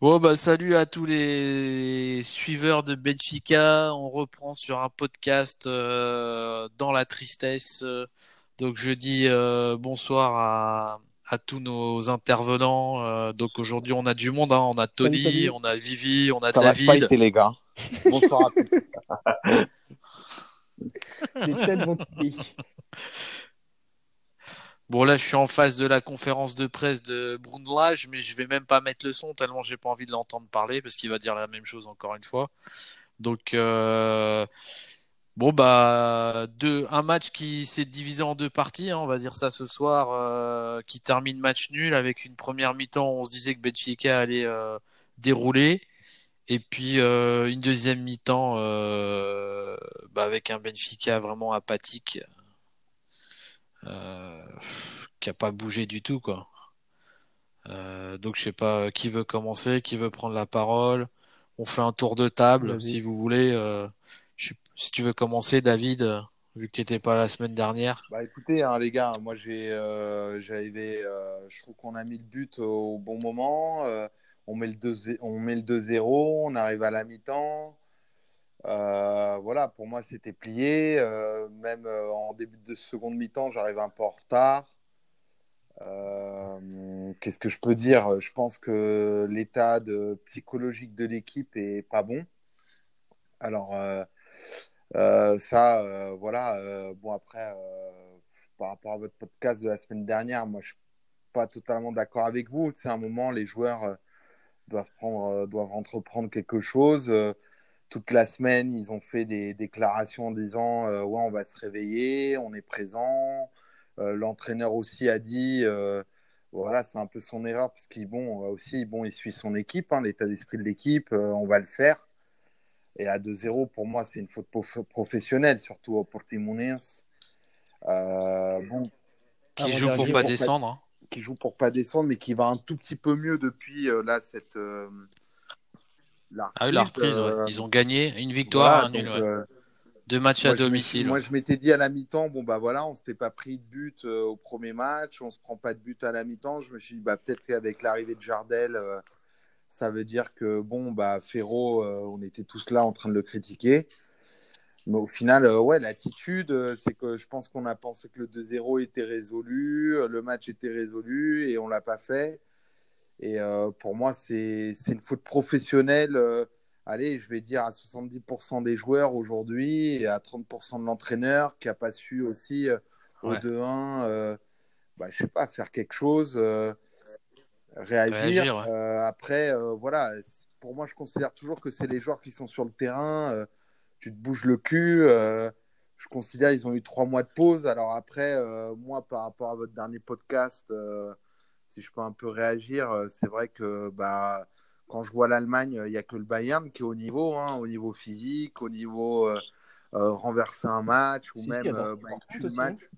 Bon bah salut à tous les suiveurs de Benfica. On reprend sur un podcast euh, dans la tristesse. Donc je dis euh, bonsoir à, à tous nos intervenants. Euh, donc aujourd'hui on a du monde. hein. On a Tony, Salut, salut. on a Vivi, on a Ça va David. fighter, les gars. Bonsoir à tous. Les têtes vont plier. Bon là je suis en face de la conférence de presse de Brundlage, mais je vais même pas mettre le son tellement j'ai pas envie de l'entendre parler parce qu'il va dire la même chose encore une fois. Donc euh, bon bah deux, un match qui s'est divisé en deux parties, hein, on va dire ça ce soir, euh, qui termine match nul avec une première mi-temps où on se disait que Benfica allait euh, dérouler. Et puis une deuxième mi-temps bah, avec un Benfica vraiment apathique euh, qui a pas bougé du tout quoi. Euh, donc je sais pas qui veut commencer, qui veut prendre la parole. On fait un tour de table Vas-y. si vous voulez. Euh, je si tu veux commencer, David, euh, vu que tu n'étais pas la semaine dernière. Bah écoutez, hein, les gars, moi j'ai, euh, j'avais, euh, je trouve qu'on a mis le but au bon moment. euh, on met le 2 on met le 2-0, on arrive à la mi-temps. Euh, voilà, pour moi c'était plié. euh, même euh, en début de seconde mi-temps, j'arrive un peu en retard. Qu'est-ce que je peux dire? Je pense que l'état de, psychologique de l'équipe est pas bon. Alors, ça, voilà. bon, après, par rapport à votre podcast de la semaine dernière, moi, je suis pas totalement d'accord avec vous. C'est un moment, les joueurs doivent doivent entreprendre quelque chose. Toute la semaine, ils ont fait des déclarations en disant euh, ouais, on va se réveiller, on est présent. Euh, L'entraîneur aussi a dit euh, voilà, c'est un peu son erreur parce qu'il bon, aussi, bon, il suit son équipe, hein, l'état d'esprit de l'équipe, euh, on va le faire. Et à 2-0, pour moi, c'est une faute prof- professionnelle, surtout au Portimonense. Euh, bon, Qui joue pour pas pour pas- descendre. hein. qui joue pour pas descendre, mais qui va un tout petit peu mieux depuis euh, là cette euh, la Ah oui, la reprise, ouais. euh, Ils ont gagné une victoire, voilà, un nul, donc, ouais. euh, Deux matchs moi, à domicile. moi, je m'étais dit à la mi-temps, bon bah voilà, on s'était pas pris de but euh, au premier match, on se prend pas de but à la mi-temps. Je me suis dit bah peut-être qu'avec l'arrivée de Jardel, ça veut dire que bon bah Ferro, on était tous là en train de le critiquer. Mais au final, ouais, l'attitude, c'est que je pense qu'on a pensé que le 2-0 était résolu, le match était résolu et on l'a pas fait. Et euh, pour moi, c'est une faute professionnelle. euh, allez, je vais dire à 70% des joueurs aujourd'hui et à 30% de l'entraîneur qui a pas su aussi euh, au Ouais. 2-1, euh, bah, je sais pas, faire quelque chose, réagir. Réagir, ouais. Euh, après, euh, voilà, pour moi, je considère toujours que c'est les joueurs qui sont sur le terrain. euh, tu te bouges le cul. je considère qu'ils ont eu trois mois de pause. Alors après, moi, par rapport à votre dernier podcast, si je peux un peu réagir, euh, c'est vrai que bah, quand je vois l'Allemagne, il n'y a que le Bayern qui est au niveau, hein, au niveau physique, au niveau euh, euh, renverser un match ou Si, même euh, bah, il tue le aussi, match.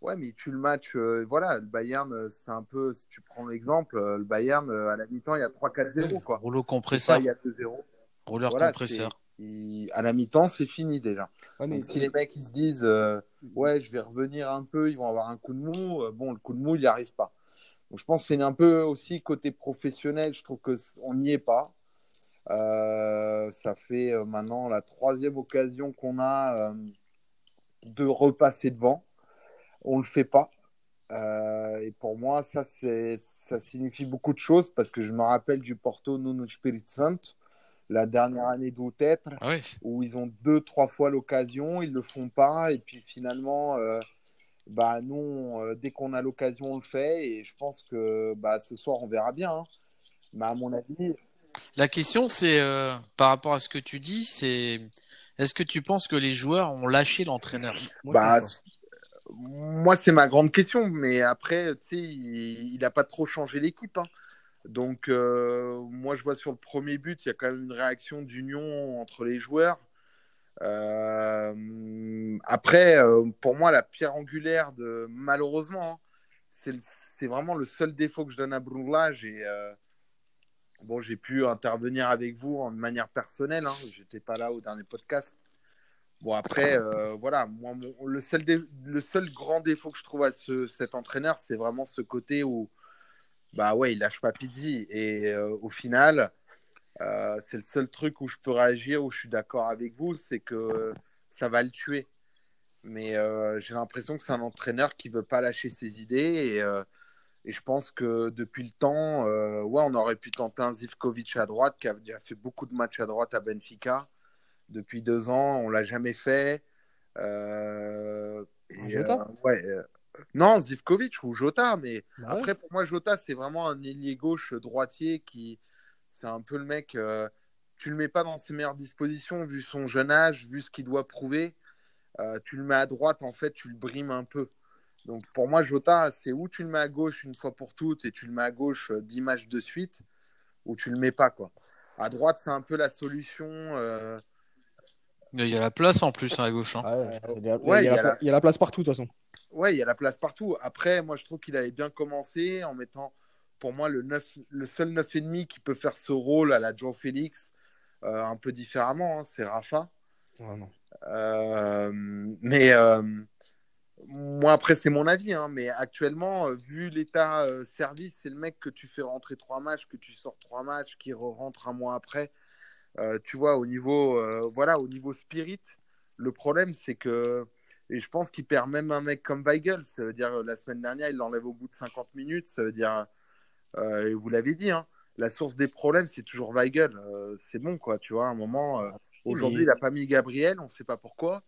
Ouais, mais il tue le match. euh, voilà, le Bayern, c'est un peu, si tu prends l'exemple, euh, le Bayern, euh, à la mi-temps, il y a 3-4-0, quoi. Rouleau pas, compresseur. il y a 2-0. Rouleur Voilà, compresseur. il- à la mi-temps, c'est fini déjà. Ouais, mais Donc, si les mecs ils se disent euh, ouais, je vais revenir un peu, ils vont avoir un coup de mou. euh, bon, le coup de mou, il n'y arrive pas. Donc, je pense que c'est un peu aussi côté professionnel. Je trouve que c- on n'y est pas. Euh, ça fait euh, maintenant la troisième occasion qu'on a euh, de repasser devant. On le fait pas. Euh, et pour moi, ça, signifie beaucoup de choses parce que je me rappelle du Porto Nuno Espírito Santo, la dernière année d'Outettre Ah oui. où ils ont deux, trois fois l'occasion, ils le font pas, et puis finalement, bah nous, euh, dès qu'on a l'occasion, on le fait, et je pense que bah, ce soir, on verra bien. hein. Mais à mon avis, La question, c'est euh, par rapport à ce que tu dis, c'est est-ce que tu penses que les joueurs ont lâché l'entraîneur? Moi, bah, moi, c'est ma grande question, mais après, tu sais, il n'a pas trop changé l'équipe. hein. Donc, euh, moi, je vois sur le premier but, il y a quand même une réaction d'union entre les joueurs. Euh, après, euh, pour moi, la pierre angulaire de malheureusement, hein, c'est vraiment le seul défaut que je donne à Brunglage. Et euh, bon, j'ai pu intervenir avec vous en manière personnelle. Hein, J'étais pas là au dernier podcast. Bon, après, voilà, moi, le, seul le seul grand défaut que je trouve à ce, cet entraîneur, c'est vraiment ce côté où bah ouais, il lâche pas Pizzi. Et au final, c'est le seul truc où je peux réagir, où je suis d'accord avec vous, c'est que ça va le tuer. Mais j'ai l'impression que c'est un entraîneur qui veut pas lâcher ses idées et et je pense que depuis le temps, euh, ouais, on aurait pu tenter un Zivkovic à droite, qui a déjà fait beaucoup de matchs à droite à Benfica. Depuis deux ans, on l'a jamais fait. Euh, Jota? euh, ouais, Non, Zivkovic ou Jota, mais bah après, pour moi, Jota, c'est vraiment un ailier gauche droitier qui. C'est un peu le mec. tu le mets pas dans ses meilleures dispositions, vu son jeune âge, vu ce qu'il doit prouver. tu le mets à droite, en fait, tu le brimes un peu. Donc pour moi, Jota, c'est où tu le mets à gauche une fois pour toutes et tu le mets à gauche 10 euh, matchs de suite, ou tu le mets pas. quoi. À droite, c'est un peu la solution. Euh, il y a la place en plus hein, à gauche. il, y a, la... place partout de toute façon. Ouais, il y a la place partout. Après, moi, je trouve qu'il avait bien commencé en mettant, pour moi, le, 9, le seul 9,5 qui peut faire ce rôle à la Joe Félix euh, un peu différemment, hein, c'est Rafa. mais moi, après, c'est mon avis, hein, mais actuellement, euh, vu l'état euh, service, c'est le mec que tu fais rentrer trois matchs, que tu sors trois matchs, qui rentre un mois après. Euh, tu vois, au niveau, voilà, au niveau spirit, le problème, c'est que, et je pense qu'il perd même un mec comme Weigel. Ça veut dire, la semaine dernière, il l'enlève au bout de 50 minutes. Ça veut dire, et vous l'avez dit, hein, la source des problèmes, c'est toujours Weigel. c'est bon, quoi, tu vois, à un moment. Aujourd'hui, il n'a pas mis Gabriel, on ne sait pas pourquoi.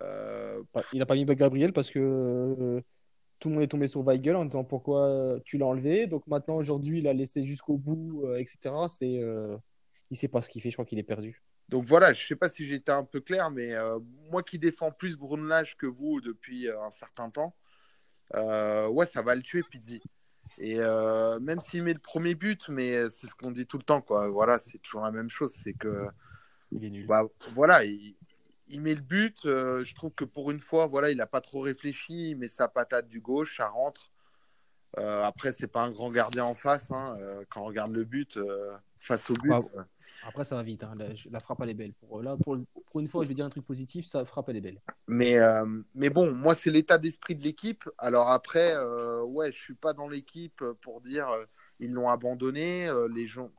Euh, il n'a pas mis Gabriel parce que euh, tout le monde est tombé sur Weigel en disant pourquoi euh, tu l'as enlevé. Donc maintenant, aujourd'hui, il a laissé jusqu'au bout, etc. C'est, il ne sait pas ce qu'il fait. Je crois qu'il est perdu. Donc voilà, je ne sais pas si j'étais un peu clair, mais moi qui défends plus Brunelage que vous depuis un certain temps, ouais, ça va le tuer, Pizzi. Et même s'il met le premier but, mais c'est ce qu'on dit tout le temps, quoi. Voilà, c'est toujours la même chose, c'est que. Il est nul. Bah, voilà, il, il met le but. Euh, je trouve que pour une fois, voilà, il n'a pas trop réfléchi. Il met sa patate du gauche, ça rentre. Euh, après, c'est pas un grand gardien en face. Hein, euh, quand on regarde le but face au but. Après, ça va vite. Hein, la, frappe, elle est belle. Pour, là, pour, une fois, je vais dire un truc positif. Ça frappe, elle est belle. Mais, mais bon, moi, c'est l'état d'esprit de l'équipe. Alors après, ouais, je suis pas dans l'équipe pour dire ils l'ont abandonné. les gens,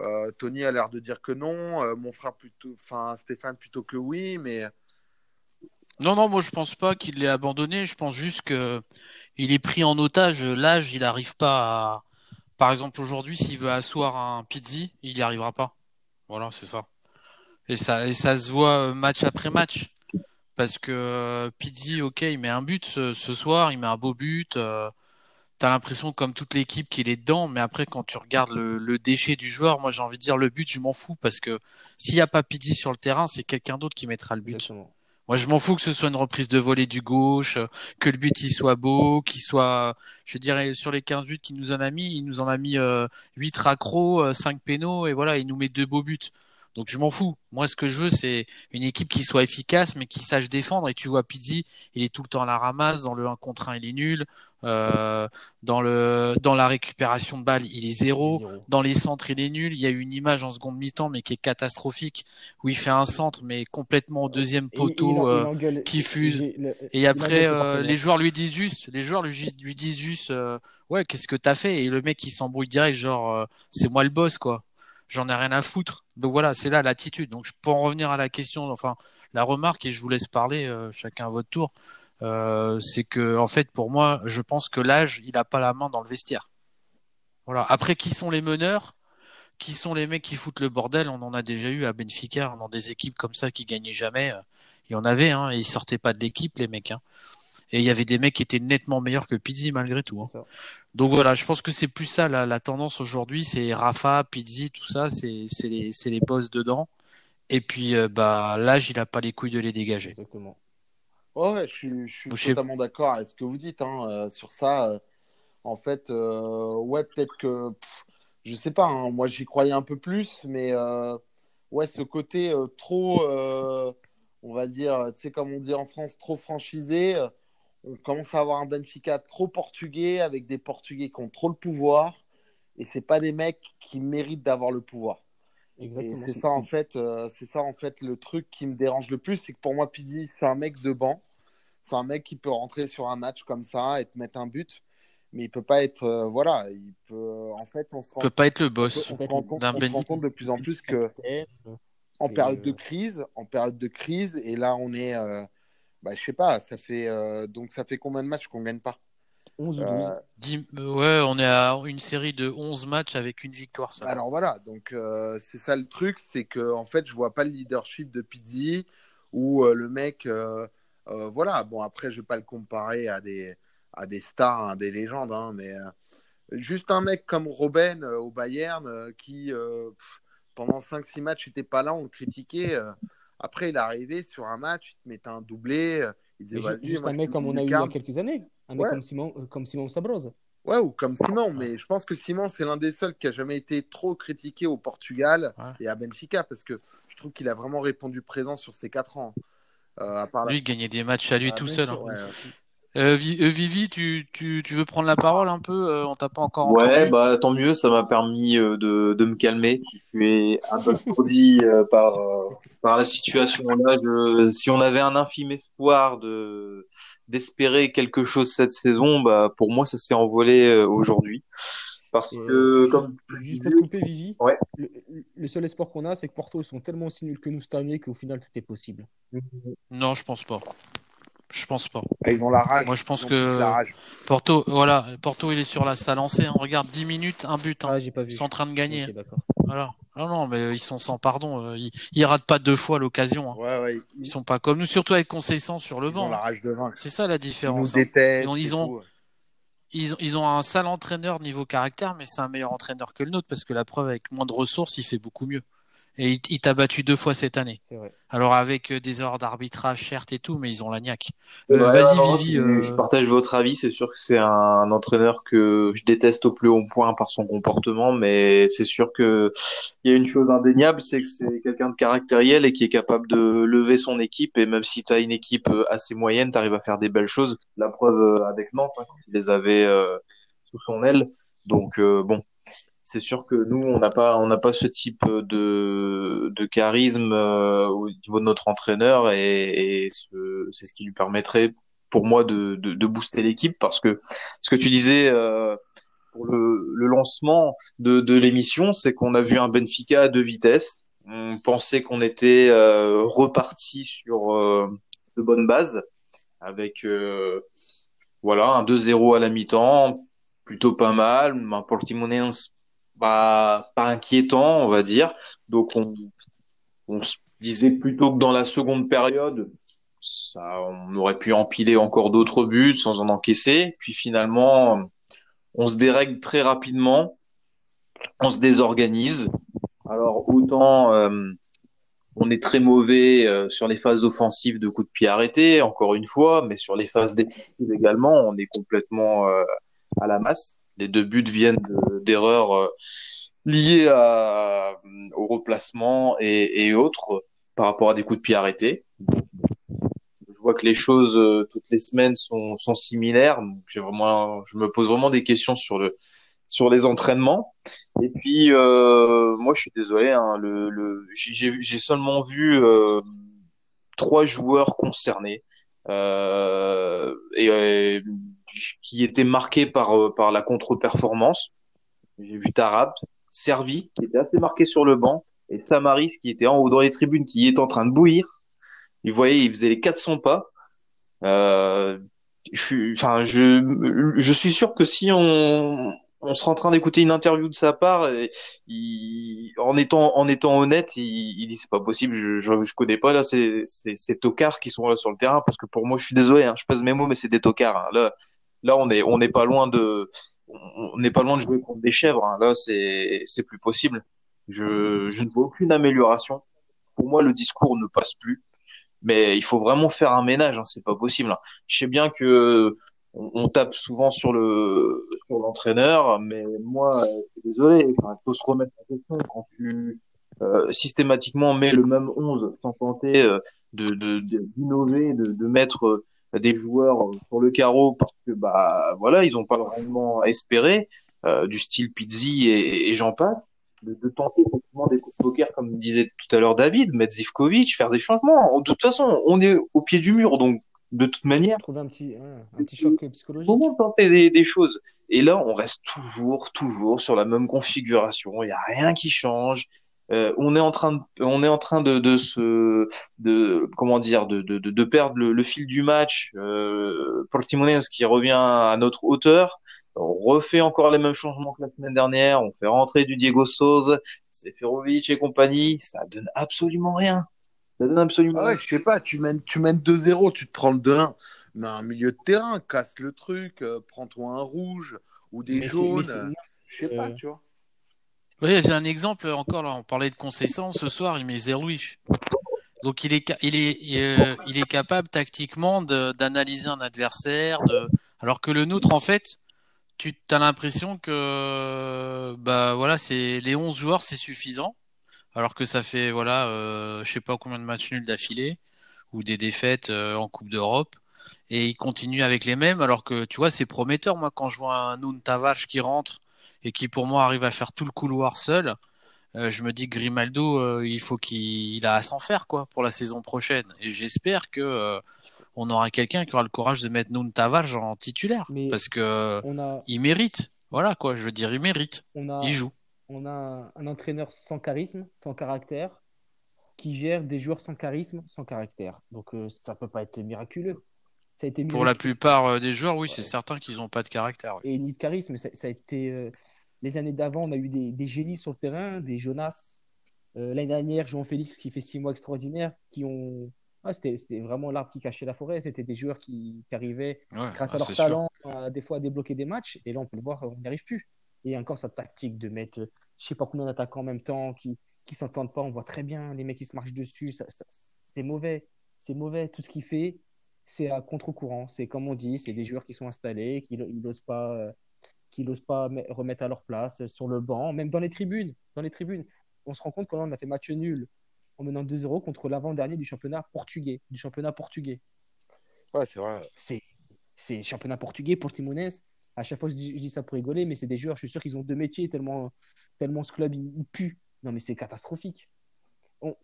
euh, Tony a l'air de dire que non. Euh, mon frère plutôt, enfin Stéphane plutôt que oui, mais non, non, moi je pense pas qu'il l'ait abandonné. Je pense juste que il est pris en otage. L'âge, il n'arrive pas à. Par exemple, aujourd'hui, s'il veut asseoir un Pizzi, il n'y arrivera pas. Voilà, c'est ça. Et ça, et ça se voit euh, match après match. Parce que Pizzi, ok, il met un but ce, soir, il met un beau but t'as l'impression comme toute l'équipe qu'il est dedans, mais après quand tu regardes le, déchet du joueur, moi j'ai envie de dire le but, je m'en fous parce que s'il n'y a pas Pidi sur le terrain, c'est quelqu'un d'autre qui mettra le but. Moi je m'en fous que ce soit une reprise de volée du gauche, que le but il soit beau, qu'il soit, je dirais sur les 15 buts qu'il nous en a mis, il nous en a mis euh, 8 raccros, 5 euh, pénaux et voilà, il nous met deux beaux buts. Donc je m'en fous. Moi, ce que je veux, c'est une équipe qui soit efficace, mais qui sache défendre. Et tu vois, Pizzi, il est tout le temps à la ramasse. Dans le 1 contre 1, il est nul. Euh, dans le dans la récupération de balles, il est zéro. Dans les centres, il est nul. Il y a eu une image en seconde mi-temps, mais qui est catastrophique, où il fait un centre, mais complètement au deuxième poteau, euh, qui fuse. et après, euh, les joueurs lui disent juste, les joueurs lui, lui disent juste, ouais, qu'est-ce que t'as fait? Et le mec, il s'embrouille direct, genre, c'est moi le boss, quoi. J'en ai rien à foutre. Donc voilà, c'est là l'attitude. Donc pour en revenir à la question, enfin la remarque et je vous laisse parler chacun à votre tour. Euh, c'est que en fait pour moi je pense que l'âge il a pas la main dans le vestiaire voilà après qui sont les meneurs? Qui sont les mecs qui foutent le bordel? On en a déjà eu à Benfica dans des équipes comme ça qui gagnaient jamais il y en avait hein, et ils sortaient pas de l'équipe les mecs hein. Et il y avait des mecs qui étaient nettement meilleurs que Pizzi malgré tout hein. donc voilà je pense que c'est plus ça la, la tendance aujourd'hui c'est Rafa Pizzi tout ça c'est les les boss dedans et puis euh, bah l'âge il a pas les couilles de les dégager exactement Ouais, je suis, totalement d'accord avec ce que vous dites hein, euh, sur ça. Euh, en fait, euh, ouais, peut-être que, je sais pas, hein, moi j'y croyais un peu plus, mais ouais, ce côté trop, on va dire, tu sais, comme on dit en France, trop franchisé. On commence à avoir un Benfica trop portugais avec des Portugais qui ont trop le pouvoir et c'est pas des mecs qui méritent d'avoir le pouvoir. Exactement. Et c'est ça en fait, c'est ça en fait le truc qui me dérange le plus, c'est que pour moi Pizzi c'est un mec de banc c'est un mec qui peut rentrer sur un match comme ça et te mettre un but. mais il peut pas être, euh, voilà, il peut, en fait, on se rend, peut pas être le boss on se rend compte, d'un on se rend compte de plus en plus que en période de euh, crise, en période de crise, et là on est, euh, bah, je sais pas, ça fait euh, donc ça fait combien de matchs qu'on gagne pas? 11 ou 12. Euh, euh, Ouais, on est à une série de 11 matchs avec une victoire seulement. Alors voilà, donc euh, c'est ça le truc, c'est que en fait je vois pas le leadership de Pizzi ou euh, le mec, euh, euh, voilà. Bon après je vais pas le comparer à des à des stars, hein, des légendes, hein, mais euh, juste un mec comme Robben euh, au Bayern euh, qui euh, pff, pendant 5-6 matchs n'était pas là, on le critiquait. Après il est arrivé sur un match, il te mettait un doublé, euh, il disait juste moi, un mec comme on a eu il y a quelques années. Un mec comme Simon, euh, comme Simon Sabroz. Ouais, ou comme Simon, mais je pense que Simon, c'est l'un des seuls qui a jamais été trop critiqué au Portugal Ouais. et à Benfica, parce que je trouve qu'il a vraiment répondu présent sur ces quatre ans. Euh, à part la- Lui, il gagnait des matchs à lui Ah, tout seul. sûr, hein. ouais. Euh, euh, Vivi, tu, tu, tu veux prendre la parole un peu Euh, On t'a pas encore Ouais, entendu bah tant mieux, ça m'a permis euh, de, de me calmer. Je suis un peu euh, par, euh, par la situation là. Je, si on avait un infime espoir de d'espérer quelque chose cette saison, bah pour moi ça s'est envolé euh, aujourd'hui. Parce que comme tu Juste pour te couper, Vivi, Ouais. le, le seul espoir qu'on a, c'est que Porto, sont tellement aussi nuls que nous cette année qu'au final, tout est possible. Non, je pense pas. Je pense pas. Ah, Ils ont la rage. Moi, je pense que- tous la rage. Porto, voilà, Porto, il est sur la salle lancée. hein. Regarde, 10 minutes, un but. hein. Ah, j'ai pas vu. Ils sont en train de gagner. D'accord. Voilà. Non, non, mais ils sont sans pardon. euh, Ils, ils ratent pas deux fois l'occasion. hein. Ouais, ouais. Ils Ils, sont pas comme nous, surtout avec Concessant sur le ils ont vent. la rage de vaincre. C'est ça la Ils nous différence. hein. Ils ont- ils ont- tout. Ils, ils ont un sale entraîneur niveau caractère, mais c'est un meilleur entraîneur que le nôtre parce que la preuve, avec moins de ressources, il fait beaucoup mieux. Et il, il t'a battu deux fois cette année. C'est vrai. Alors avec euh, des erreurs d'arbitrage, certes et tout, mais ils ont la niaque. Euh, Ouais, Vas-y, Vivi. je, euh, je partage votre avis. C'est sûr que c'est un entraîneur que je déteste au plus haut point par son comportement, mais c'est sûr que il y a une chose indéniable, c'est que c'est quelqu'un de caractériel et qui est capable de lever son équipe. Et même si tu as une équipe euh, assez moyenne, tu arrives à faire des belles choses. La preuve euh, avec Nantes, hein, quand il les avait euh, sous son aile. Donc euh, bon, c'est sûr que nous, on n'a pas, on n'a pas ce type de, de charisme euh, au niveau de notre entraîneur et, et ce- c'est ce qui lui permettrait, pour moi, de, de, booster l'équipe parce que ce que tu disais euh, pour le, le lancement de, de l'émission, c'est qu'on a vu un Benfica à deux vitesses. On pensait qu'on était euh, reparti sur euh, de bonnes bases avec euh, voilà un 2-0 à la mi-temps, plutôt pas mal. Un Portimonense pas, pas inquiétant, on va dire. Donc on, se disait plutôt que dans la seconde période, ça, on aurait pu empiler encore d'autres buts sans en encaisser. Puis finalement, on se dérègle très rapidement, on se désorganise. Alors autant euh, on est très mauvais euh, sur les phases offensives de coups de pied arrêtés, encore une fois, mais sur les phases défensives également, on est complètement euh, à la masse. Les deux buts viennent de- d'erreurs euh, liées à, au replacement et, et autres par rapport à des coups de pied arrêtés. Je vois que les choses euh, toutes les semaines sont, sont similaires. J'ai vraiment, je me pose vraiment des questions sur le sur les entraînements. Et puis euh, moi je suis désolé, hein, le, le j'ai seulement vu euh, trois joueurs concernés euh, et qui étaient marqués par euh, par la contre-performance. J'ai vu Tarab, Servi qui était assez marqué sur le banc et Samaris qui était en haut dans les tribunes qui est en train de bouillir. Vous voyez, il faisait les 400 pas. Euh, je suis, enfin, je, je suis sûr que si on, on serait en train d'écouter une interview de sa part, il, en étant, en étant honnête, il, il dit c'est pas possible, je, je, connais pas là ces, ces, ces tocards qui sont là sur le terrain parce que pour moi, je suis désolé, hein, je pèse mes mots, mais c'est des tocards. hein. Là, là, on est, on n'est pas loin de, on pas loin de jouer contre des chèvres. hein. Là, c'est, c'est plus possible. Je, je ne vois aucune amélioration. Pour moi, le discours ne passe plus mais il faut vraiment faire un ménage, hein, c'est pas possible. hein. Je sais bien que on, tape souvent sur le sur l'entraîneur, mais moi, euh, désolé, il faut se remettre en question quand tu euh, systématiquement mets le même 11 sans tenter de- d'innover, de, de mettre euh, des joueurs euh, sur le carreau parce que bah voilà, ils ont pas rendement espéré, euh, du style Pizzi et, et j'en passe de, de tenter effectivement des coups de poker, comme disait tout à l'heure David, mettre Zivkovic, faire des changements. De toute façon, on est au pied du mur, donc de toute manière, Trouver un petit, un, un petit choc psychologique. comment tenter des, des choses Et là, on reste toujours, toujours sur la même configuration. Il n'y a rien qui change. Euh, on est en train de, on est en train de, de se, de, comment dire, de, de, de perdre le, fil du match. Euh, Portimonense qui revient à notre hauteur. On refait encore les mêmes changements que la semaine dernière. On fait rentrer du Diego Souza, Seferovic et compagnie. Ça donne absolument rien. Ça donne absolument ah ouais, je sais pas, tu mènes, tu mènes 2-0, tu te prends le 2-1. Mais un milieu de terrain, casse le truc, euh, prends-toi un rouge ou des jaunes. Je sais pas, euh, tu vois. Oui, j'ai un exemple encore là. On parlait de Concession ce soir. Il met Zerlouich. Donc il est il est euh, il est capable tactiquement d'analyser un adversaire. De... Alors que le nôtre en fait, tu as l'impression que bah voilà c'est les 11 joueurs c'est suffisant. Alors que ça fait voilà euh, je sais pas combien de matchs nuls d'affilée ou des défaites euh, en Coupe d'Europe et il continue avec les mêmes alors que tu vois c'est prometteur moi quand je vois un Noun Tavares qui rentre et qui pour moi arrive à faire tout le couloir seul, euh, je me dis que Grimaldo, euh, il faut qu'il a à s'en faire quoi pour la saison prochaine. Et j'espère que euh, on aura quelqu'un qui aura le courage de mettre Noun Tavares en titulaire parce que il mérite. Voilà quoi, je veux dire, il mérite. il joue. On a un entraîneur sans charisme, sans caractère, qui gère des joueurs sans charisme, sans caractère. Donc ça peut pas être miraculeux. Pour la plupart euh, des joueurs, oui, c'est certain qu'ils n'ont pas de caractère. Et ni de charisme. Ça, a été. Euh, les années d'avant, on a eu des, génies sur le terrain, des Jonas. Euh, l'année dernière, Jean Félix qui fait six mois extraordinaires, qui ont. Ah, c'était vraiment l'arbre qui cachait la forêt. C'était des joueurs qui, arrivaient, grâce à leur talent, à, des fois à débloquer des matchs. Et là, on peut le voir, on n'y arrive plus. Et encore sa tactique de mettre, je sais pas combien d'attaquants en même temps qui qui s'entendent pas. On voit très bien les mecs qui se marchent dessus. c'est mauvais. C'est mauvais. Tout ce qu'il fait, c'est à contre-courant. C'est comme on dit, c'est des joueurs qui sont installés, qui n'osent pas, euh, qui pas remettre à leur place sur le banc, même dans les tribunes. Dans les tribunes, on se rend compte qu'on a fait match nul en menant 2-0 contre l'avant-dernier du championnat portugais, du championnat portugais. Ouais, c'est vrai. C'est, c'est championnat portugais, Portimonense. À chaque fois, je dis, je dis ça pour rigoler, mais c'est des joueurs, je suis sûr qu'ils ont deux métiers tellement, tellement ce club, il pue. Non, mais c'est catastrophique.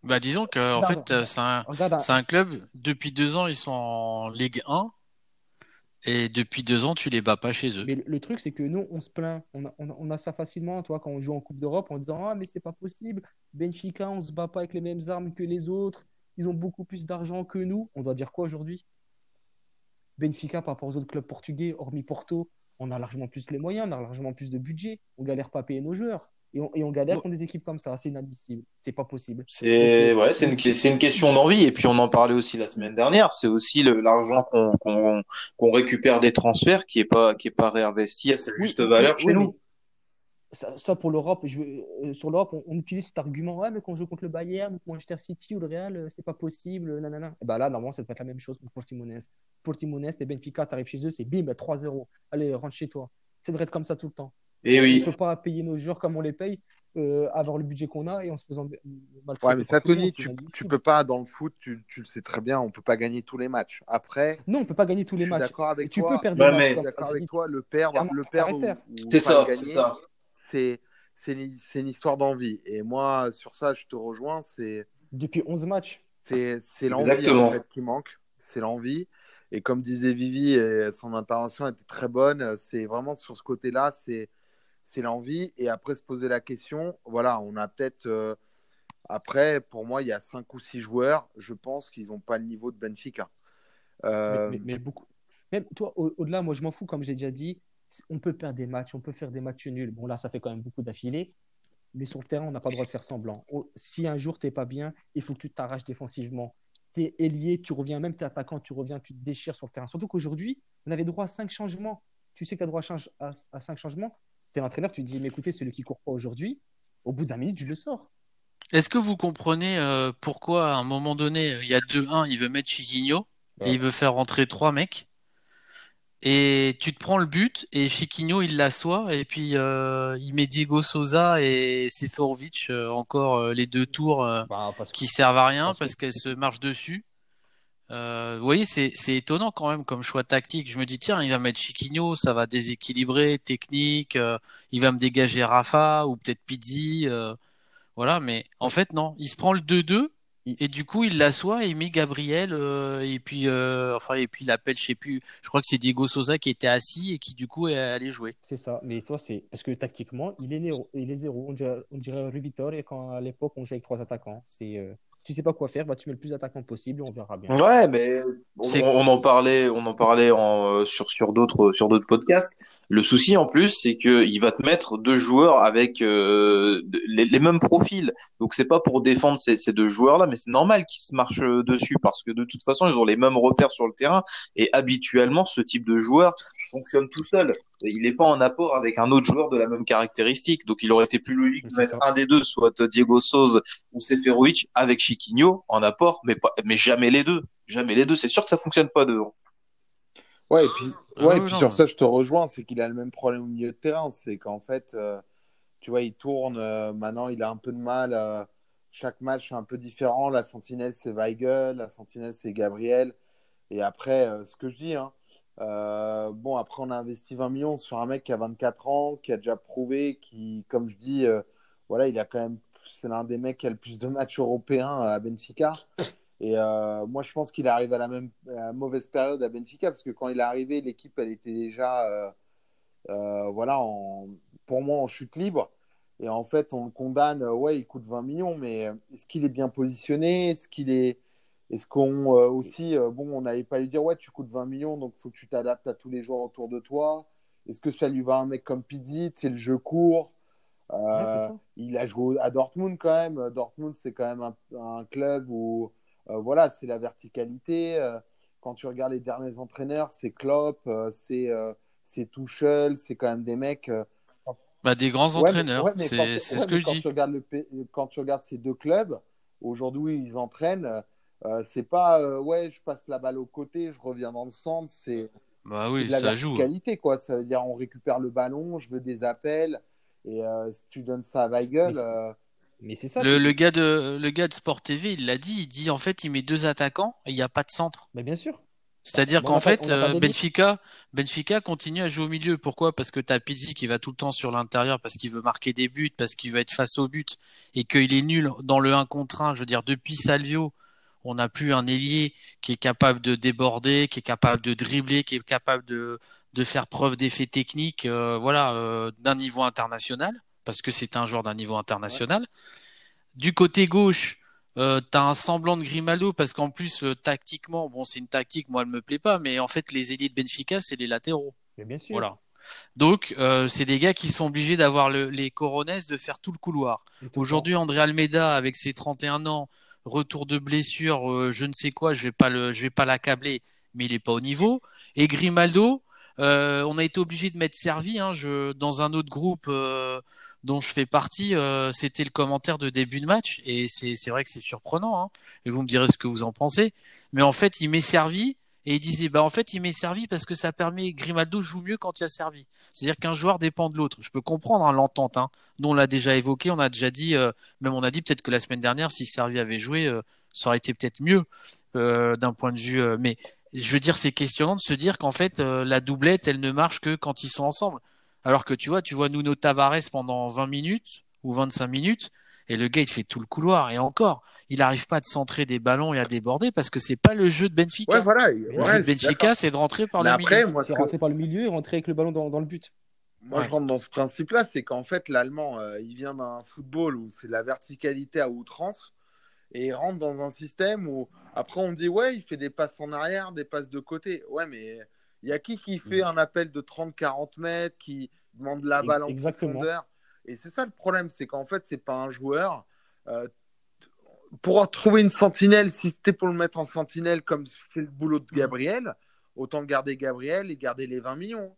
Bah disons que en fait euh, c'est un, un, club depuis deux ans ils sont en Ligue 1 et depuis deux ans tu les bats pas chez eux. Mais le, truc c'est que nous on se plaint, on a, on a, ça facilement, toi quand on joue en Coupe d'Europe en disant ah mais c'est pas possible, Benfica on se bat pas avec les mêmes armes que les autres, ils ont beaucoup plus d'argent que nous. On doit dire quoi aujourd'hui? Benfica par rapport aux autres clubs portugais, hormis Porto, on a largement plus les moyens, on a largement plus de budget, on galère pas à payer nos joueurs et on, galère contre des équipes comme ça. C'est inadmissible. C'est pas possible. C'est ouais, c'est une, c'est une question d'envie. Et puis on en parlait aussi la semaine dernière. C'est aussi l'argent qu'on qu'on récupère des transferts qui est pas qui est pas réinvesti à sa juste valeur chez nous. Ça, pour l'Europe, euh, sur l'Europe, on, utilise cet argument. Ouais, mais quand on joue contre le Bayern, ou Manchester City ou le Real, euh, c'est pas possible. Nanana. Et ben là, normalement, ça peut être la même chose pour Portimonense. Portimonense et Benfica, tu arrives chez eux, c'est bim, 3-0. Allez, rentre chez toi. Ça devrait être comme ça tout le temps. Et oui. On ne peut pas payer nos joueurs comme on les paye, euh, avoir le budget qu'on a et en se faisant mal Ouais, mais ça, Tony, tu, ne peux pas, dans le foot, tu, le sais très bien, on ne peut pas gagner tous les matchs. Après. Non, on ne peut pas gagner tous les matchs. D'accord avec tu peux perdre des matchs. Je suis d'accord avec toi, le perdre, le perdre. C'est ça, c'est ça. C'est c'est une histoire d'envie. Et moi, sur ça, je te rejoins. C'est depuis 11 matchs. C'est l'envie en fait, qui manque. C'est l'envie. Et comme disait Vivi, et son intervention était très bonne. C'est vraiment sur ce côté-là, c'est c'est l'envie. Et après, se poser la question, voilà, on a peut-être. Euh, après, pour moi, il y a cinq ou six joueurs, je pense qu'ils n'ont pas le niveau de Benfica. Euh, mais, beaucoup. Même toi, au-delà, moi, je m'en fous, comme j'ai déjà dit. On peut perdre des matchs, on peut faire des matchs nuls. Bon, là, ça fait quand même beaucoup d'affilés. Mais sur le terrain, on n'a pas le droit de faire semblant. Si un jour, tu n'es pas bien, il faut que tu t'arraches défensivement. Tu es ailier, tu reviens, même tu es attaquant, tu reviens, tu te déchires sur le terrain. Surtout qu'aujourd'hui, on avait droit à cinq changements. Tu sais que tu as droit à, à cinq changements tu es l'entraîneur, tu dis, mais écoutez, celui qui court pas aujourd'hui, au bout d'un minute, je le sors. Est-ce que vous comprenez euh, pourquoi à un moment donné, il y a 2-1, il veut mettre Chiquinho et il veut faire rentrer trois mecs et tu te prends le but et Chiquinho il l'assoit et puis euh, il met Diego Souza et Seferovic euh, encore les deux tours bah, qui servent à rien parce, qu'elles se marchent dessus. Euh, vous voyez, c'est, étonnant quand même comme choix tactique. Je me dis, tiens, il va mettre Chiquinho, ça va déséquilibrer, technique, euh, il va me dégager Rafa ou peut-être Pizzi. Euh, voilà, mais en fait, non. Il se prend le 2-2 Et du coup, il l'assoit et il met Gabriel et puis enfin et puis il appelle, je sais plus, je crois que c'est Diego Souza qui était assis et qui du coup est allé jouer. C'est ça. Mais toi, c'est parce que tactiquement, il est, il est zéro. On dirait, on dirait et quand à l'époque on jouait avec trois attaquants. C'est tu sais pas quoi faire, bah, tu mets le plus d'attaquants possible, on verra bien. Ouais, mais on, en parlait, on en parlait en, euh, sur sur d'autres sur d'autres podcasts. Le souci en plus, c'est que il va te mettre deux joueurs avec euh, les, les mêmes profils. Donc c'est pas pour défendre ces, ces deux joueurs-là, mais c'est normal qu'ils se marchent euh, dessus parce que de toute façon, ils ont les mêmes repères sur le terrain et habituellement, ce type de joueur fonctionne tout seul. Il n'est pas en apport avec un autre joueur de la même caractéristique. Donc il aurait été plus logique de mettre ça. un des deux, soit Diego Souza ou Seferovic avec Chiquinho en apport, mais pas, mais jamais les deux. Jamais les deux. C'est sûr que ça fonctionne pas devant. Ouais, et puis, Ah ouais, et oui, puis non, sur ça, je te rejoins, c'est qu'il a le même problème au milieu de terrain. C'est qu'en fait, euh, tu vois, il tourne. euh, maintenant, il a un peu de mal. euh, chaque match est un peu différent. La sentinelle, c'est Weigel. La sentinelle, c'est Gabriel. Et après, euh, ce que je dis, hein, euh, bon, après, on a investi 20 millions sur un mec qui a 24 ans, qui a déjà prouvé, qui, comme je dis, euh, voilà, il a quand même. C'est l'un des mecs qui a le plus de matchs européens à Benfica. Et euh, moi, je pense qu'il arrive à la même à la mauvaise période à Benfica parce que quand il est arrivé, l'équipe, elle était déjà, euh, euh, voilà, en, pour moi, en chute libre. Et en fait, on le condamne. ouais, il coûte 20 millions, mais est-ce qu'il est bien positionné? Est-ce qu'il est, est-ce qu'on aussi, bon, on n'allait pas lui dire, ouais, tu coûtes 20 millions, donc il faut que tu t'adaptes à tous les joueurs autour de toi. Est-ce que ça lui va un mec comme Pizzi? C'est le jeu court. Ouais, il a joué à Dortmund quand même. Dortmund, c'est quand même un, un club où, voilà, c'est la verticalité. Euh, quand tu regardes les derniers entraîneurs, c'est Klopp, euh, c'est euh, c'est Tuchel, c'est quand même des mecs. euh, Bah, des grands entraîneurs, ouais, c'est ouais, ce que je quand dis. Tu regardes le, quand tu regardes ces deux clubs, aujourd'hui, ils entraînent. euh, c'est pas, euh, ouais, je passe la balle au côté, je reviens dans le centre. C'est Bah oui, de la ça joue. verticalité, quoi. Ça veut dire on récupère le ballon, je veux des appels. Et euh, si tu donnes ça à Weigel, Mais c'est- Mais c'est ça. Le, gars de le gars de Sport TV, il l'a dit, il dit en fait, il met deux attaquants et il n'y a pas de centre. Mais bien sûr. C'est-à-dire on qu'en fait, euh. Benfica, Benfica continue à jouer au milieu. Pourquoi? Parce que t'as Pizzi qui va tout le temps sur l'intérieur parce qu'il veut marquer des buts, parce qu'il veut être face au but et qu'il est nul dans le 1 contre 1. Je veux dire, depuis Salvio, on n'a plus un ailier qui est capable de déborder, qui est capable de dribbler, qui est capable de, de faire preuve d'effet technique, euh, voilà, euh, d'un niveau international, parce que c'est un joueur d'un niveau international. Du côté gauche, euh, t'as un semblant de Grimaldo parce qu'en plus euh, tactiquement, bon c'est une tactique, moi elle me plaît pas, mais en fait les élites Benfica c'est les latéraux, bien sûr. voilà. Donc euh, c'est des gars qui sont obligés d'avoir le- les coronesses de faire tout le couloir. Aujourd'hui André Almeida avec ses 31 ans, retour de blessure, euh, je ne sais quoi, je vais pas le, je vais pas l'accabler, mais il est pas au niveau. Et Grimaldo, euh, on a été obligé de mettre Servi, hein, je, dans un autre groupe dont je fais partie, euh, c'était le commentaire de début de match, et c'est vrai que c'est surprenant, hein, et vous me direz ce que vous en pensez. Mais en fait, il met Servi, et il disait, bah en fait, il met Servi parce que ça permet, Grimaldo joue mieux quand il a Servi. C'est-à-dire qu'un joueur dépend de l'autre. Je peux comprendre hein, l'entente, hein. Nous, on l'a déjà évoqué, on a déjà dit, euh, même on a dit peut-être que la semaine dernière, si Servi avait joué, euh, ça aurait été peut-être mieux d'un point de vue. mais je veux dire, c'est questionnant de se dire qu'en fait, la doublette, elle ne marche que quand ils sont ensemble. Alors que tu vois, tu vois Nuno Tavares pendant 20 minutes ou 25 minutes, et le gars, il fait tout le couloir. Et encore, il n'arrive pas à te centrer des ballons et à déborder parce que c'est pas le jeu de Benfica. ouais, voilà. le ouais, jeu de. Benfica, c'est de rentrer par Mais le après, milieu. moi, ce C'est que- rentrer par le milieu et rentrer avec le ballon dans, dans le but. Moi, Ouais. je rentre dans ce principe-là, c'est qu'en fait, l'Allemand, euh, il vient d'un football où c'est la verticalité à outrance, et il rentre dans un système où, après, on dit, ouais, il fait des passes en arrière, des passes de côté. Ouais, mais il y a qui qui fait un appel de 30-40 mètres, qui demande la balle en exactement. profondeur Et c'est ça le problème, c'est qu'en fait, c'est pas un joueur. euh, pour trouver une sentinelle, si c'était pour le mettre en sentinelle comme fait le boulot de Gabriel, autant garder Gabriel et garder les 20 millions.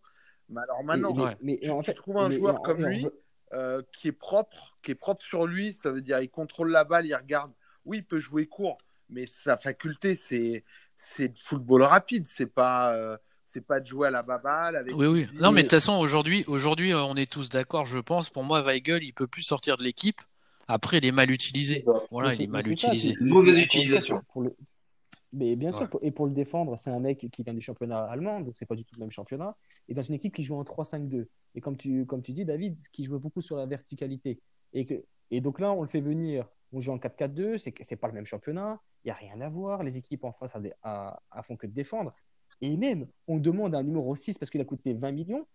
Mais alors maintenant, mais, ouais. mais- tu, en trouves un mais- joueur en- comme en- lui euh, qui est propre, qui est propre sur lui, ça veut dire il contrôle la balle, il regarde. Oui, il peut jouer court, mais sa faculté c'est c'est de football rapide, c'est pas euh, c'est pas de jouer à la baballe avec. Oui, oui. Non, mais de toute façon, aujourd'hui, aujourd'hui, euh, on est tous d'accord, je pense. Pour moi, Weigel, il peut plus sortir de l'équipe. Après, il est mal utilisé. Voilà, il est mal ça, utilisé. Mauvaise utilisation. fois, pour le- Mais bien sûr, Ouais. pour- et pour le défendre, c'est un mec qui vient du championnat allemand, donc c'est pas du tout le même championnat, et dans une équipe qui joue en 3-5-2. Et comme tu, comme tu dis, David, qui joue beaucoup sur la verticalité. Et, que, et donc là, on le fait venir On joue en 4-4-2, c'est pas le même championnat, il n'y a rien à voir. Les équipes en face à, à, à font que de défendre. Et même, on demande un numéro 6 parce qu'il a coûté 20 millions,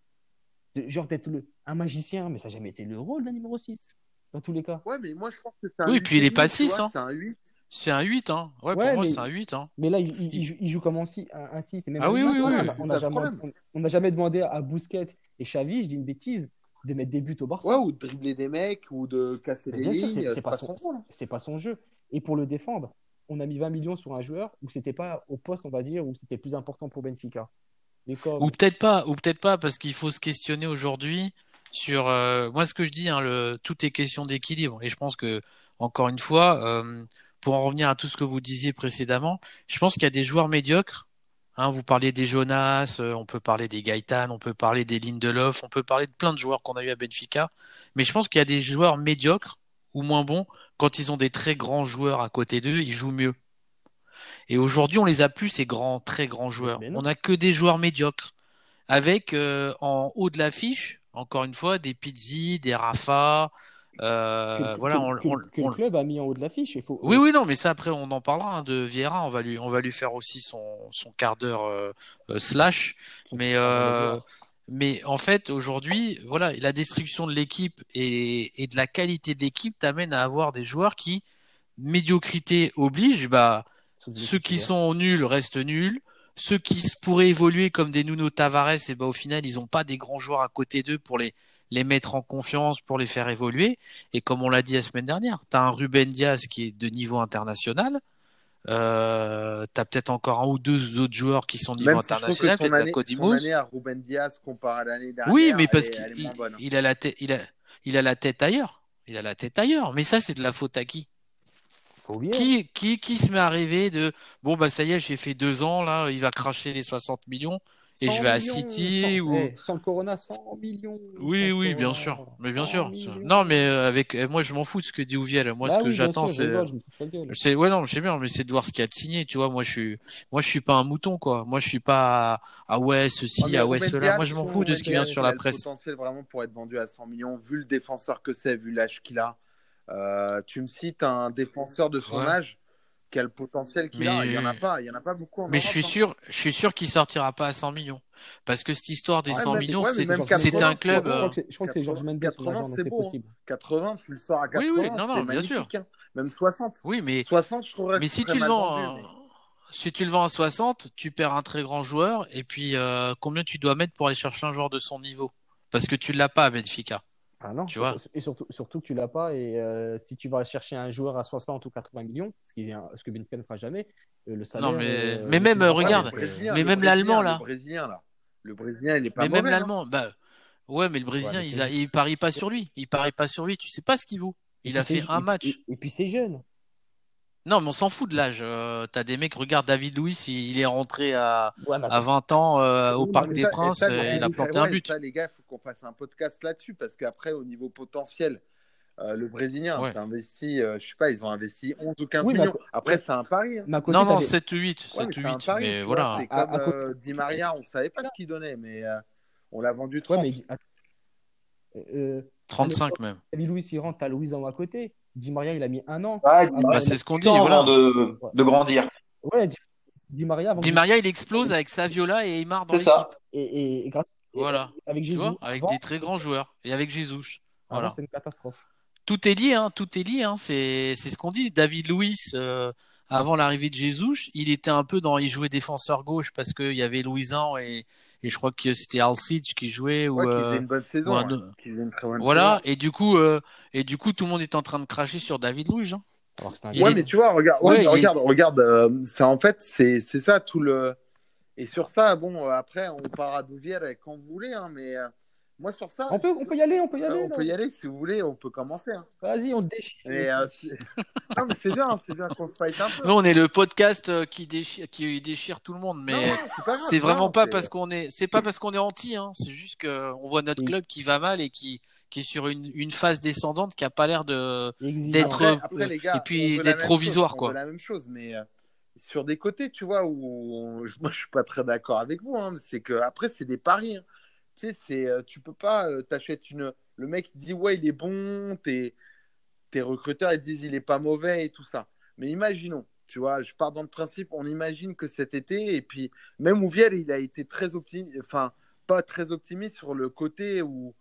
de, genre d'être le- un magicien, mais ça n'a jamais été le rôle d'un numéro 6, dans tous les cas. Ouais, mais moi je pense que c'est un Oui, 8 puis il est et pas demi, tu 6, vois, hein. C'est un 8. C'est un 8, hein. Ouais, pour Ouais, moi, mais- c'est un 8, hein. Mais là, il, il- il joue, il joue comme un 6. Un, un 6 et même Ah un oui, oui, oui, on n'a jamais, on- on jamais demandé à Bousquet et Xavi, je dis une bêtise, de mettre des buts au Barça. Ouais, ou de dribbler des mecs, ou de casser Mais des bien sûr, lignes, c'est- pas son- son rôle. c'est pas son jeu. Et pour le défendre, on a mis 20 millions sur un joueur où c'était pas au poste, on va dire, où c'était plus important pour Benfica. Ou peut-être pas, parce qu'il faut se questionner aujourd'hui sur. euh, moi, ce que je dis, hein, tout est question d'équilibre. Et je pense que, encore une fois, euh, pour en revenir à tout ce que vous disiez précédemment, je pense qu'il y a des joueurs médiocres. Hein, vous parlez des Jonas, euh, on peut parler des Gaëtan, on peut parler des Lindelof, on peut parler de plein de joueurs qu'on a eu à Benfica. Mais je pense qu'il y a des joueurs médiocres ou moins bons. Quand ils ont des très grands joueurs à côté d'eux, ils jouent mieux. Et aujourd'hui, on les a plus, ces grands, très grands joueurs. On a que des joueurs médiocres. Avec euh, en haut de l'affiche, encore une fois, des Pizzi, des Rafa. euh, que, voilà, que- on, que- on- que on- le club a mis en haut de l'affiche. Il faut, oui, oui, non, mais ça après on en parlera hein, de Vieira. On va lui, on va lui faire aussi son, son quart d'heure euh, slash. Son Mais, mais en fait, aujourd'hui, voilà, la destruction de l'équipe et, et de la qualité de l'équipe t'amène à avoir des joueurs qui, médiocrité oblige, bah, ceux qui sont nuls restent nuls. Ceux qui pourraient évoluer comme des Nuno Tavares, et bah, au final, ils n'ont pas des grands joueurs à côté d'eux pour les, les mettre en confiance, pour les faire évoluer. Et comme on l'a dit la semaine dernière, tu as un Ruben Diaz qui est de niveau international. Euh, tu as peut-être encore un ou deux autres joueurs qui sont niveau si international, peut-être à année, son Codimous. année à Ruben Diaz comparé à l'année dernière, Oui, mais parce qu'il il a la tête, il a, il a la tête ailleurs. Il a la tête ailleurs. Mais ça, c'est de la faute à qui? Qui, qui, qui se met à rêver de bon bah ça y est j'ai fait deux ans là il va cracher les 60 millions et 100 je vais à millions, City sans, ou eh, sans le Corona, 100 millions. oui oui bien sûr mais bien 100 sûr millions. non mais euh, avec euh, moi je m'en fous de ce que dit Ouviel moi Bah ce que oui, bien j'attends c'est gueule. c'est ouais non je sais bien mais c'est de voir ce qu'il y a de signé tu vois moi je suis moi je suis pas un mouton quoi moi je suis pas ah ouais ceci ah ouais cela moi je m'en fous de ce qui vient sur la presse potentiel vraiment pour être vendu à 100 millions, vu le défenseur que c'est, vu l'âge qu'il a. Euh, tu me cites un défenseur de son Ouais. âge le potentiel qu'il a. Il y en a pas, il y en a pas beaucoup en mais je suis hein. sûr je suis sûr qu'il sortira pas à 100 millions parce que cette histoire des Ouais, 100 mais- millions ouais, c'est même c'était 80, un club Je crois euh, que c'est- je crois que c'est Georges Mendes, son 80, agent, donc c'est hein. possible. 80, tu le sors à 80, Oui, oui, non, non, bien sûr. hein. Même 60. oui mais 60, je trouverais Mais si tu le vends, mais- si tu le vends à 60, tu perds un très grand joueur. Et puis, euh, combien tu dois mettre pour aller chercher un joueur de son niveau? Parce que tu l'as pas à Benfica. Ah non, Tu vois. et surtout, surtout que tu l'as pas. Et euh, si tu vas chercher un joueur à 60 ou 80 millions, ce, qui est un- ce que Benfica ne fera jamais, euh, le salaire. Non, mais- euh, mais même, regarde, mais même l'Allemand, là. Le Brésilien, là. Le Brésilien, il est pas Mais mauvais. même hein. l'Allemand, bah, ouais, mais le Brésilien, Ouais, mais il, a, il parie pas sur lui. Il parie pas sur lui. Tu sais pas ce qu'il vaut. Il a fait un match. Et, et puis c'est jeune. Non, mais on s'en fout de l'âge. Euh, t'as des mecs, regarde David Luiz, il, il est rentré à, Ouais, mais à 20 ans euh, au Oui, Parc des ça- et Princes, ça, les- il a ouais, planté un et but. Ça, les gars, il faut qu'on fasse un podcast là-dessus parce qu'après, au niveau potentiel, euh, le Brésilien, Ouais. t'as investi, euh, je sais pas, ils ont investi 11 ou 15 Oui, millions. Après, c'est un pari. hein. côté, Non, non, t'avais- 7 ou 8, Ouais, 7 mais ou c'est un 8, pari, mais voilà. c'est À- comme à côté- euh, Di Maria, on savait pas ce qu'il donnait, mais euh, on l'a vendu Ouais, 30. mais att- euh, 35 même. David Luiz, il rentre, t'as Louison à côté. Di Maria, il a mis un an. Ah, Ah, Bah, c'est ce qu'on dit, voilà. de, de grandir. Ouais, Di, Di Maria. avant Di que- Maria, il explose avec Saviola et Aymar dans C'est ça. Et, et, et grâce- et Voilà. avec Tu Jésus. vois, avec avant, des très grands joueurs. Et avec Jesus. avant, Voilà. c'est une catastrophe. Tout est lié, hein, tout est lié, hein. C'est, c'est ce qu'on dit. David Luiz, euh, avant l'arrivée de Jesus, il était un peu dans, il jouait défenseur gauche parce qu'il y avait Louisan et, et je crois que c'était Alcic qui jouait ou, Ouais, qui euh, faisait une bonne saison. ou un ouais. autre. Qui faisait une très bonne voilà. Et du coup, euh, et du coup, tout le monde est en train de cracher sur David Luiz, hein. Alors un. Ouais, est- mais tu vois, regarde, Ouais, ouais, mais il est- regarde, regarde, euh, c'est en fait, c'est c'est ça tout le. Et sur ça, bon, euh, après, on parlera d'Ouvière quand vous voulez, hein, mais euh, moi sur ça, On peut, on peut y aller, on peut y euh, aller. on peut y aller si vous voulez, on peut commencer. hein. Vas-y, on te déchire. Et, euh, c'est- non, mais c'est bien, c'est bien qu'on se fight un peu. Nous, on est le podcast euh, qui déchire, qui déchire tout le monde, mais non, c'est vraiment non, pas parce qu'on est, c'est pas parce qu'on est anti, hein. C'est juste que on voit notre Oui. club qui va mal et qui, qui est sur une, une phase descendante qui a pas l'air de, d'être- et puis d'être provisoire, chose, quoi. On veut la même chose, mais sur des côtés, tu vois, où on- moi je suis pas très d'accord avec vous, hein, c'est que après c'est des paris. hein. Tu sais, c'est, euh, tu peux pas, euh, t'achètes une, le mec dit ouais il est bon, t'es, tes recruteurs ils disent il est pas mauvais et tout ça. Mais imaginons, tu vois, je pars dans le principe, on imagine que cet été, et puis même Ouviel, il a été très optimiste, enfin, pas très optimiste sur le côté où,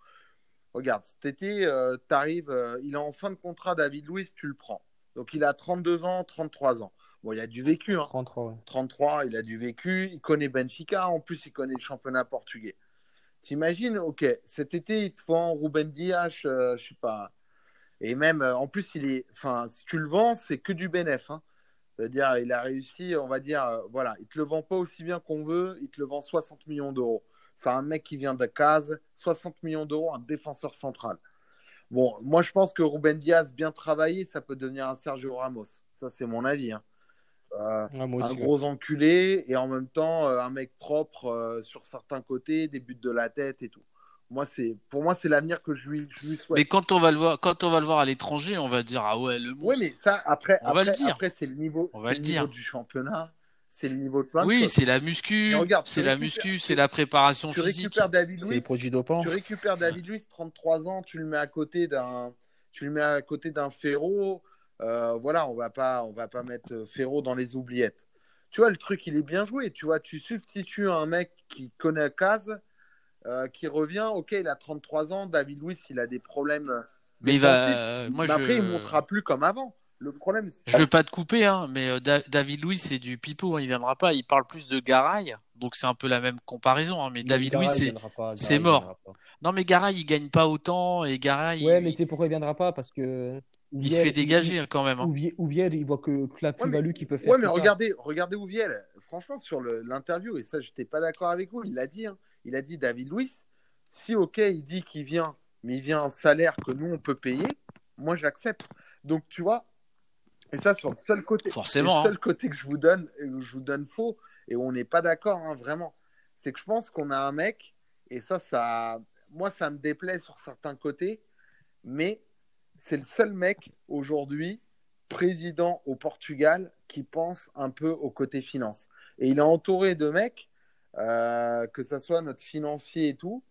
regarde, cet été, euh, tu arrives, il est en fin de contrat, David Louis, tu le prends. Donc il a 32 ans, 33 ans. Bon, il a du vécu. Hein. 33. 33, il a du vécu. Il connaît Benfica. En plus, il connaît le championnat portugais. T'imagines, ok, cet été, il te vend Ruben Dias, euh, je sais pas. Et même, euh, en plus, il est, enfin, si tu le vends, c'est que du bénéf. Hein. C'est-à-dire, il a réussi, on va dire, euh, voilà, il te le vend pas aussi bien qu'on veut, il te le vend 60 millions d'euros. C'est un mec qui vient de case, 60 millions d'euros, un défenseur central. Bon, moi, je pense que Ruben Diaz, bien travaillé, ça peut devenir un Sergio Ramos. Ça, c'est mon avis. Hein. Euh, un gros enculé et en même temps euh, un mec propre euh, sur certains côtés, des buts de la tête et tout. Moi, c'est pour moi c'est l'avenir que je lui, souhaite. Mais quand on va le voir, quand on va le voir à l'étranger, on va dire ah ouais le monstre. Oui, mais ça après, on va le dire. Après c'est le niveau, on va le, dire. du championnat, c'est le niveau de plein Oui, c'est la muscu, c'est la muscu, c'est la préparation tu physique. Récupères David Luiz, les produits dopants. Tu récupères David Luiz, 33 ans, tu le mets à côté d'un, tu le mets à côté d'un Ferro. Euh, voilà, on va pas, on va pas mettre Ferro dans les oubliettes. Tu vois, le truc, il est bien joué. Tu vois, tu substitues un mec qui connaît case, euh, qui revient. Ok, il a 33 ans. David Louis, il a des problèmes. Mais il va. moi, je... après, il montrera plus comme avant. Le problème. Je veux pas te couper, hein, mais euh, David Louis, c'est du pipeau. Hein, il viendra pas. Il parle plus de Garay, donc c'est un peu la même comparaison. Hein, mais, David Louis, c'est mort. Non, mais Garay, il gagne pas autant et Garay. Ouais, mais tu sais pourquoi il viendra pas? Parce que il se fait dégager hein, quand même. Hein. Ouviel, il voit que, la plus-value qu'il peut faire. Ouais, mais regardez, regardez Ouviel. Franchement, sur l'interview, et ça, j'étais pas d'accord avec vous, il a dit, hein. il a dit David Luiz, si ok, il dit qu'il vient, mais il vient un salaire que nous on peut payer, moi j'accepte. Donc tu vois, et ça sur le seul côté, Forcément, le seul côté que je vous donne, je vous donne faux, et où on n'est pas d'accord, vraiment, c'est que je pense qu'on a un mec, et ça, ça, moi ça me déplaît sur certains côtés, mais c'est le seul mec aujourd'hui président au Portugal qui pense un peu au côté finance. Et il est entouré de mecs, euh, que ce soit notre financier et tout.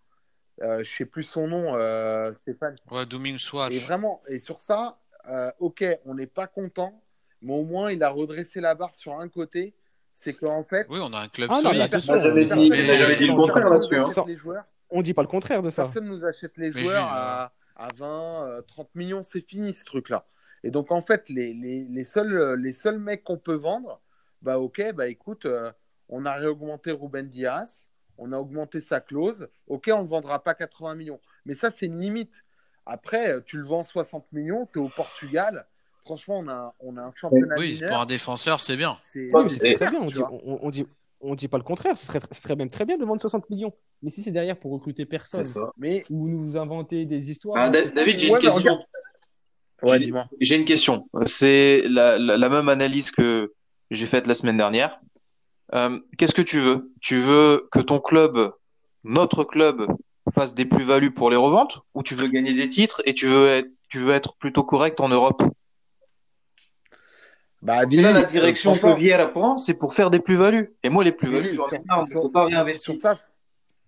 Euh, je sais plus son nom, euh, Stéphane. Ouais, Domingos Swatch. Et vraiment, et sur ça, euh, ok, on n'est pas content, mais au moins il a redressé la barre sur un côté. C'est qu'en fait. Oui, on a un club ah, solide. J'avais dit, dit, le contraire là-dessus. Hein. On dit pas le contraire de ça. Personne nous achète les joueurs à à 20, 30 euh, millions, c'est fini ce truc-là. Et donc, en fait, les, les, les, seuls, les seuls mecs qu'on peut vendre, bah, ok, bah, écoute, euh, on a réaugmenté Ruben Diaz, on a augmenté sa clause, ok, on ne vendra pas 80 millions. Mais ça, c'est une limite. Après, tu le vends 60 millions, tu es au Portugal. Franchement, on a, on a un championnat. Oui, pour un défenseur, c'est bien. C'est très bien. On dit, on, dit, on dit pas le contraire, ce serait, ce serait même très bien de vendre 60 millions. Mais si c'est derrière pour recruter personne, mais... ou nous inventer des histoires. Ah, David, j'ai une question. j'ai une question. C'est la, la, même analyse que j'ai faite la semaine dernière. Euh, Qu'est-ce que tu veux? Tu veux que ton club, notre club, fasse des plus-values pour les reventes? Ou tu veux gagner des titres et tu veux être, tu veux être plutôt correct en Europe? Bah, là, la direction que Vieira prend, c'est pour faire des plus-values. Et moi, les plus-values, j'en ai marre, faut pas réinvestir. Ça,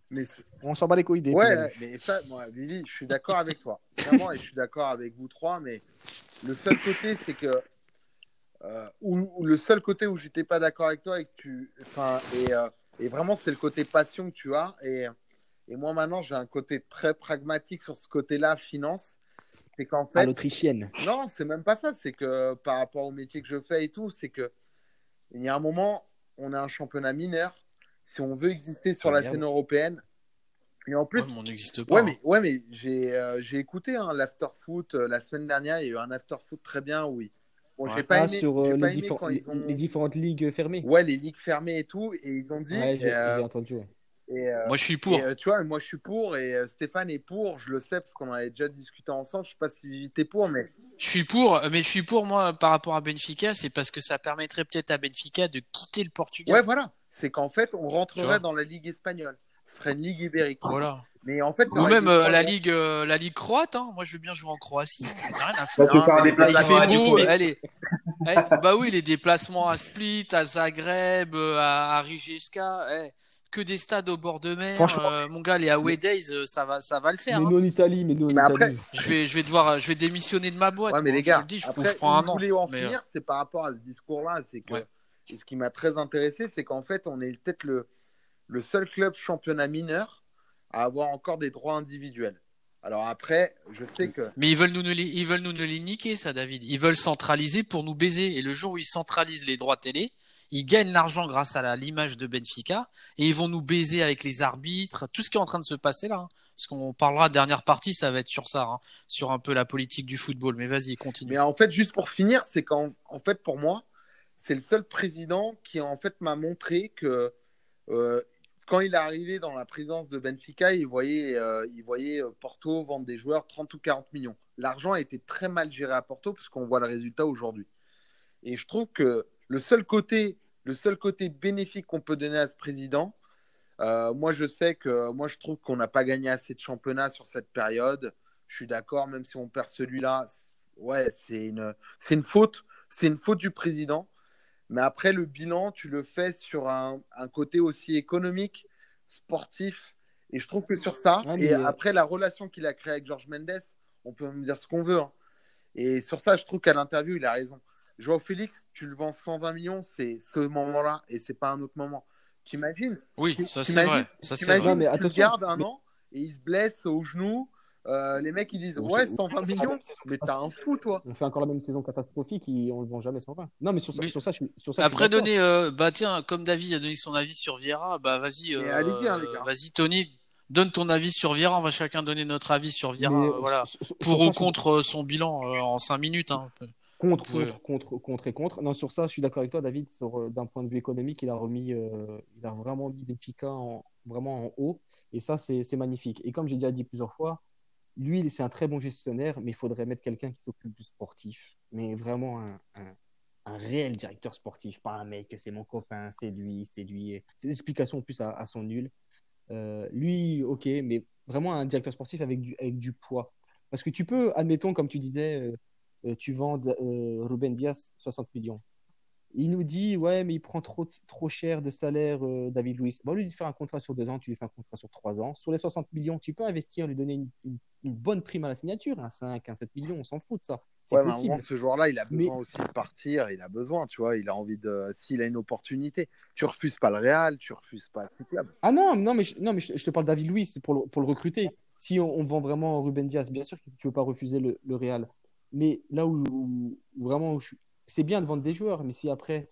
mais on s'en bat les couilles des Ouais, mais ça, moi, Vivi, je suis d'accord avec toi. Vraiment, et je suis d'accord avec vous trois, mais le seul côté, c'est que. Euh, ou, le seul côté où j'étais pas d'accord avec toi et que tu. Enfin, et, euh, et vraiment, c'est le côté passion que tu as. Et, et moi, maintenant, j'ai un côté très pragmatique sur ce côté-là, finance c'est qu'en fait. l'autrichienne. Non, c'est même pas ça. C'est que par rapport au métier que je fais et tout, c'est que il y a un moment, on a un championnat mineur. Si on veut exister sur la scène européenne, et en plus, on n'existe pas. Ouais, mais, ouais, mais j'ai euh, j'ai écouté hein, l'after foot euh, la semaine dernière. Il y a eu un after foot très bien, oui. Bon, j'ai pas ah, aimé, sur euh, les, les, différentes ligues fermées. Ouais, les ligues fermées et tout. Et ils ont dit. j'ai entendu. Euh, moi, je suis pour. Euh, tu vois, moi, je suis pour et euh, Stéphane est pour. Je le sais parce qu'on avait déjà discuté ensemble. Je sais pas si Vivi es pour, mais. Je suis pour, mais je suis pour moi par rapport à Benfica. C'est parce que ça permettrait peut-être à Benfica de quitter le Portugal. Ouais, voilà. C'est qu'en fait, on rentrerait dans la Ligue espagnole. Ce serait une Ligue ibérique. Voilà. Mais en fait, ou même la ligue, la ligue croate. Hein. Moi, je veux bien jouer en Croatie. Rien à faire. Allez. bah oui, les déplacements à Split, à Zagreb, à, à Rijeka. Eh que des stades au bord de mer. Franchement. euh, mon gars, les away days, euh, ça va, ça va le faire. Mais hein. nous en Italie, mais nous en Mais après-. Je vais, je vais devoir, je vais démissionner de ma boîte. Ouais, mais moi, les je te gars, le dis, je, après, je prends un je an. voulais en mais, euh, finir, c'est par rapport à ce discours-là. C'est que Ouais. et ce qui m'a très intéressé, c'est qu'en fait, on est peut-être le, le seul club championnat mineur à avoir encore des droits individuels. Alors après, je sais que Mais ils veulent nous, nous les- ils veulent nous, nous les niquer, ça, David. Ils veulent centraliser pour nous baiser. Et le jour où ils centralisent les droits télé, ils gagnent l'argent grâce à l'image de Benfica et ils vont nous baiser avec les arbitres, tout ce qui est en train de se passer là. hein. Parce qu'on parlera dernière partie, ça va être sur ça, hein, sur un peu la politique du football. Mais vas-y, continue. Mais en fait, juste pour finir, c'est qu'en en fait, pour moi, c'est le seul président qui en fait m'a montré que euh, quand il est arrivé dans la présidence de Benfica, il voyait, euh, il voyait euh, Porto vendre des joueurs 30 ou 40 millions. L'argent a été très mal géré à Porto parce qu'on voit le résultat aujourd'hui. Et je trouve que le seul côté, le seul côté bénéfique qu'on peut donner à ce président, euh, moi je sais que moi je trouve qu'on n'a pas gagné assez de championnats sur cette période. Je suis d'accord, même si on perd celui-là, ouais, c'est une, c'est une faute, c'est une faute du président. Mais après le bilan, tu le fais sur un, un côté aussi économique, sportif. Et je trouve que sur ça, Ah, et euh, après la relation qu'il a créée avec Georges Mendes, on peut me dire ce qu'on veut. hein. Et sur ça, je trouve qu'à l'interview, il a raison. Joao Félix, tu le vends 120 millions, c'est ce moment-là et c'est pas un autre moment. T'imagines? Oui, ça c'est vrai. Ça c'est vrai. Mais tu le gardes un mais- an et il se blesse au genou. Euh, les mecs ils disent On ouais sait- 120 on fait la millions, mais t'as un fou toi. On fait encore la même saison catastrophique et on ne vend jamais 120. Non, mais sur ça, Mais- sur ça, je suis, sur ça, Après donner, euh, bah tiens, comme David a donné son avis sur Vieira, bah vas-y, euh, allez-y, hein, les gars. vas-y Tony, donne ton avis sur Vieira. On va chacun donner notre avis sur Vieira. Mais, euh, voilà, sur- sur- pour sur ou contre son bilan euh, en 5 minutes. Hein. Contre, Ouais. contre, contre, contre et contre. Non, sur ça, je suis d'accord avec toi, David. Sur, euh, d'un point de vue économique, il a remis, euh, il a vraiment mis Benfica en, vraiment en haut. Et ça, c'est, magnifique. Et comme j'ai déjà dit plusieurs fois, lui, c'est un très bon gestionnaire, mais il faudrait mettre quelqu'un qui s'occupe du sportif. Mais vraiment un, un, un réel directeur sportif, pas un mec, c'est mon copain, c'est lui, c'est lui. Ces explications en plus à, à son nul. Euh, lui, ok, mais vraiment un directeur sportif avec du, avec du poids. Parce que tu peux, admettons, comme tu disais, tu vends euh, Ruben Diaz 60 millions. Il nous dit, ouais, mais il prend trop, trop cher de salaire, euh, David Luiz. Bah, au lieu de faire un contrat sur deux ans, tu lui fais un contrat sur trois ans. Sur les 60 millions, tu peux investir, lui donner une, une- une bonne prime à la signature, un 5, un 7 millions, on s'en fout de ça. C'est Ouais, mais possible. moment, ce joueur-là, il a Mais- besoin aussi de partir. Il a besoin, tu vois. Il a envie de. S'il a une opportunité, tu refuses pas le Real, tu refuses pas. Ah non, non, mais je, non, mais je, je te parle de David Luiz pour le, pour le recruter. Si on, on vend vraiment Ruben Diaz, bien sûr que tu ne veux pas refuser le, le Real. Mais là où, vraiment, c'est bien de vendre des joueurs, mais si après,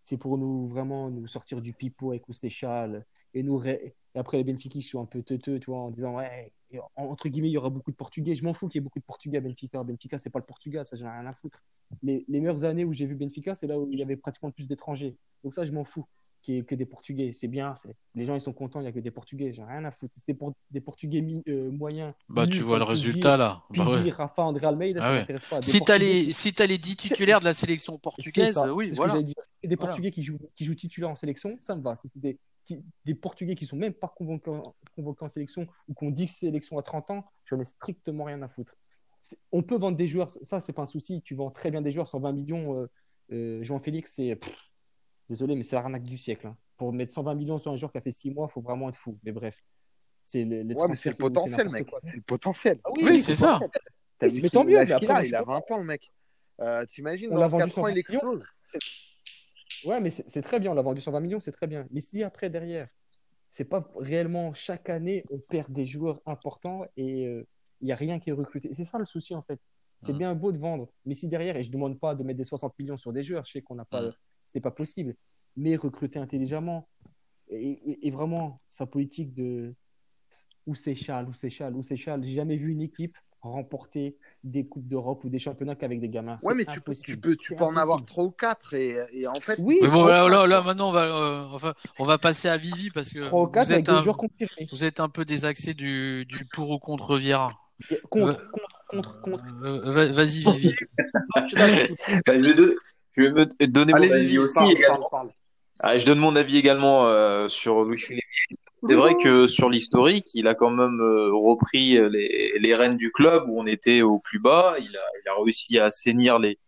c'est pour nous vraiment nous sortir du pipeau avec Oussechal et nous et après les Benfica sont un peu teuteux, tu vois, en disant ouais, entre guillemets, il y aura beaucoup de Portugais. Je m'en fous qu'il y ait beaucoup de Portugais à Benfica. Benfica, c'est pas le Portugal, ça j'en ai rien à foutre. Les, les meilleures années où j'ai vu Benfica, c'est là où il y avait pratiquement le plus d'étrangers. Donc ça, je m'en fous qu'il y ait que des Portugais. C'est bien, les gens ils sont contents, il n'y a que des Portugais. J'en ai rien à foutre. Si c'était pour des Portugais mi- euh, moyens. Bah tu vois le résultat là. Bah, ouais. Rafa, André Almeida, Ah ça ouais. m'intéresse pas. Des Si t'as Portugais les, si t'as les 10 titulaires de la sélection portugaise, ça, oui, c'est ce que voilà. Des Voilà. Portugais qui jouent, qui jouent titulaires en sélection, ça me va. Si c'est des, Portugais qui sont même pas convoqués, en- convoqués en sélection ou qu'on dit que c'est sélection à 30 ans, j'en ai strictement rien à foutre. On peut vendre des joueurs, ça c'est pas un souci. Tu vends très bien des joueurs, 120 millions. Euh, euh, Jean-Félix, c'est. Désolé, mais c'est l'arnaque du siècle. hein. Pour mettre 120 millions sur un joueur qui a fait 6 mois, il faut vraiment être fou. Mais bref, c'est le, Ouais, mais c'est le potentiel, mec. C'est le potentiel. Ah Oui, c'est ça. Mais tant mieux, mais après, il a 20 ans, le mec. Euh, T'imagines, On dans l'a vendu 4 ans, il 120 millions. explose. Ouais, mais c'est très bien. On l'a vendu 120 millions, c'est très bien. Mais si après, derrière, c'est pas réellement chaque année, on perd des joueurs importants et euh, il n'y a rien qui est recruté. C'est ça le souci, en fait. C'est Mhm. bien beau de vendre. Mais si derrière, et je ne demande pas de mettre des 60 millions sur des joueurs, je sais qu'on n'a pas, Mhm. C'est pas possible. Mais recruter intelligemment et, et- et vraiment sa politique de où c'est Chal, où c'est Chal, où c'est. J'ai jamais vu une équipe remporter des coupes d'Europe ou des championnats qu'avec des gamins. Ouais, mais tu peux, impossible. tu peux, tu C'est peux en avoir. 3 ou 4 et, et en fait. Oui, Mais bon, trois là, là, quatre, là, maintenant, on va, euh, enfin, on va passer à Vivi parce que trois ou quatre vous avec êtes, des un, vous êtes un peu désaxé du, du pour ou contre Vieira. Contre, Euh, contre, contre, contre. Euh, va- Vas-y, Vivi. Je vais de- je vais me donner Allez, mon avis aussi parle, également. parle, parle. Ah, je donne mon avis également euh, sur Louis Philippe. C'est vrai que sur l'historique, il a quand même euh, repris les, les rênes du club où on était au plus bas. Il a, il a réussi à assainir les,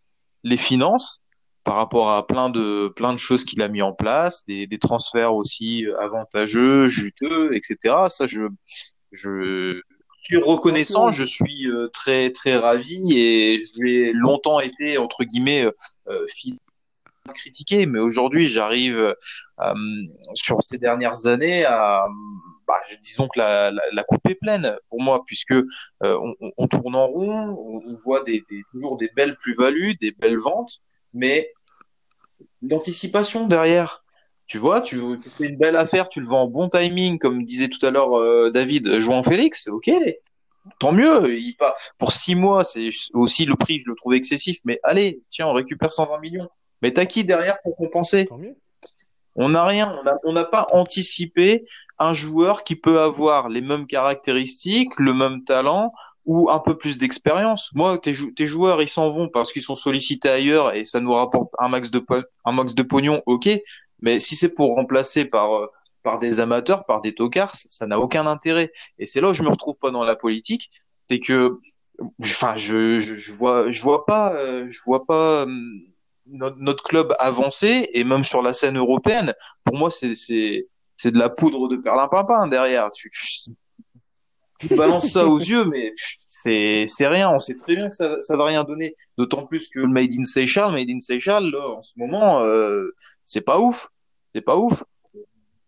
les finances. par rapport à plein de plein de choses qu'il a mis en place, des, des transferts aussi avantageux, juteux, etc. Ça, je je suis reconnaissant, je suis euh, très très ravi et j'ai longtemps été entre guillemets euh, critiqué, mais aujourd'hui j'arrive euh, sur ces dernières années à bah, disons que la, la, la, coupe est pleine pour moi puisque euh, on, on, tourne en rond, on, voit des, des, toujours des belles plus-values, des belles ventes, mais l'anticipation derrière. Tu vois, tu, tu, fais une belle affaire, tu le vends en bon timing, comme disait tout à l'heure euh, David, jouant Félix, ok, tant mieux. Il, pas, pour six mois, c'est aussi le prix, je le trouve excessif, mais allez, tiens, on récupère 120 millions. Mais t'as qui derrière pour compenser? On n'a rien, on n'a pas anticipé un joueur qui peut avoir les mêmes caractéristiques, le même talent ou un peu plus d'expérience. Moi, tes, tes, joueurs, ils s'en vont parce qu'ils sont sollicités ailleurs et ça nous rapporte un max de, un max de pognon, ok. Mais si c'est pour remplacer par, euh, par des amateurs, par des tocards, ça n'a aucun intérêt. Et c'est là où je me retrouve pas dans la politique, c'est que, enfin, je, vois, je vois pas, euh, je vois pas hum, notre, club avancer et même sur la scène européenne. Pour moi, c'est, c'est, c'est de la poudre de perlimpinpin derrière. Tu, tu balances ça aux yeux, mais c'est c'est rien. On sait très bien que ça ça va rien donner. D'autant plus que le Made in Seychelles, Made in Seychelles, en ce moment, euh, c'est pas ouf. C'est pas ouf.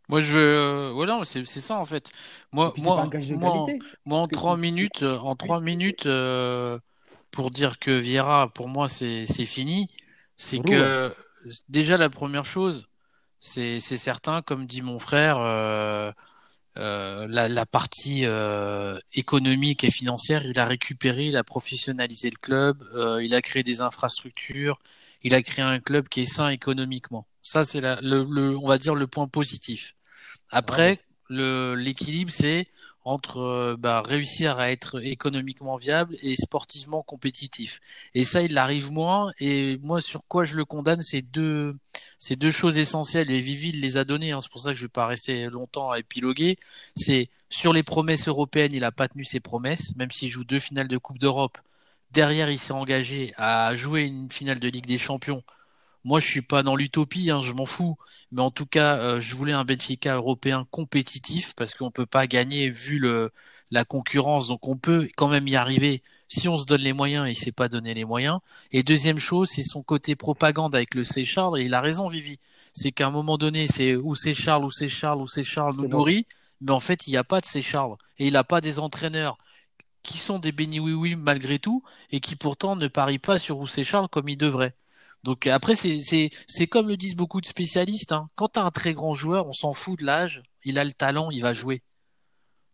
Moi, je. Voilà, c'est c'est ça en fait. Moi, moi, moi, moi, en trois minutes, en trois minutes, euh, pour dire que Vieira, pour moi, c'est c'est fini. C'est que déjà la première chose, c'est c'est certain, comme dit mon frère. Euh, euh, la, la, partie euh, économique et financière, il a récupéré, il a professionnalisé le club, euh, il a créé des infrastructures, il a créé un club qui est sain économiquement. Ça, c'est le, le, on va dire le point positif. Après, le l'équilibre, c'est entre euh, bah, réussir à être économiquement viable et sportivement compétitif. Et ça, il arrive moins. Et moi, sur quoi je le condamne, c'est deux, c'est deux choses essentielles. Et Vivi les a données. Hein. C'est pour ça que je ne vais pas rester longtemps à épiloguer. C'est sur les promesses européennes, il n'a pas tenu ses promesses, même s'il joue deux finales de Coupe d'Europe. Derrière, il s'est engagé à jouer une finale de Ligue des Champions moi, je suis pas dans l'utopie, hein, je m'en fous. Mais en tout cas, euh, je voulais un Benfica européen compétitif parce qu'on peut pas gagner vu le la concurrence. Donc, on peut quand même y arriver si on se donne les moyens. Et il s'est pas donné les moyens. Et deuxième chose, c'est son côté propagande avec le Charles. Et il a raison, Vivi. C'est qu'à un moment donné, c'est où c'est Charles, où c'est Charles, où c'est Charles nous nourrit. Mais en fait, il n'y a pas de Charles et il n'a pas des entraîneurs qui sont des béni oui oui malgré tout et qui pourtant ne parient pas sur où c'est Charles comme ils devraient. Donc après, c'est comme le disent beaucoup de spécialistes. Hein. Quand tu as un très grand joueur, on s'en fout de l'âge, il a le talent, il va jouer.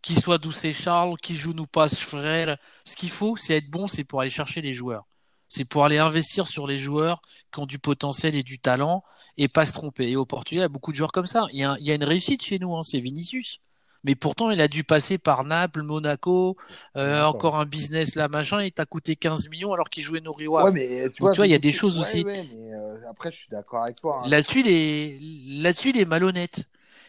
Qu'il soit Doucet Charles, qui joue nous passe frère, ce qu'il faut, c'est être bon, c'est pour aller chercher les joueurs. C'est pour aller investir sur les joueurs qui ont du potentiel et du talent et pas se tromper. Et au Portugal, il y a beaucoup de joueurs comme ça. Il y a, il y a une réussite chez nous, hein, c'est Vinicius mais pourtant il a dû passer par Naples, Monaco, euh, encore un business là machin, il t'a coûté 15 millions alors qu'il jouait Noriwa. Ouais, mais tu, vois, il y a des choses aussi. Ouais, mais euh, après, je suis d'accord avec toi. Hein. Là-dessus, il est là-dessus, il est malhonnête.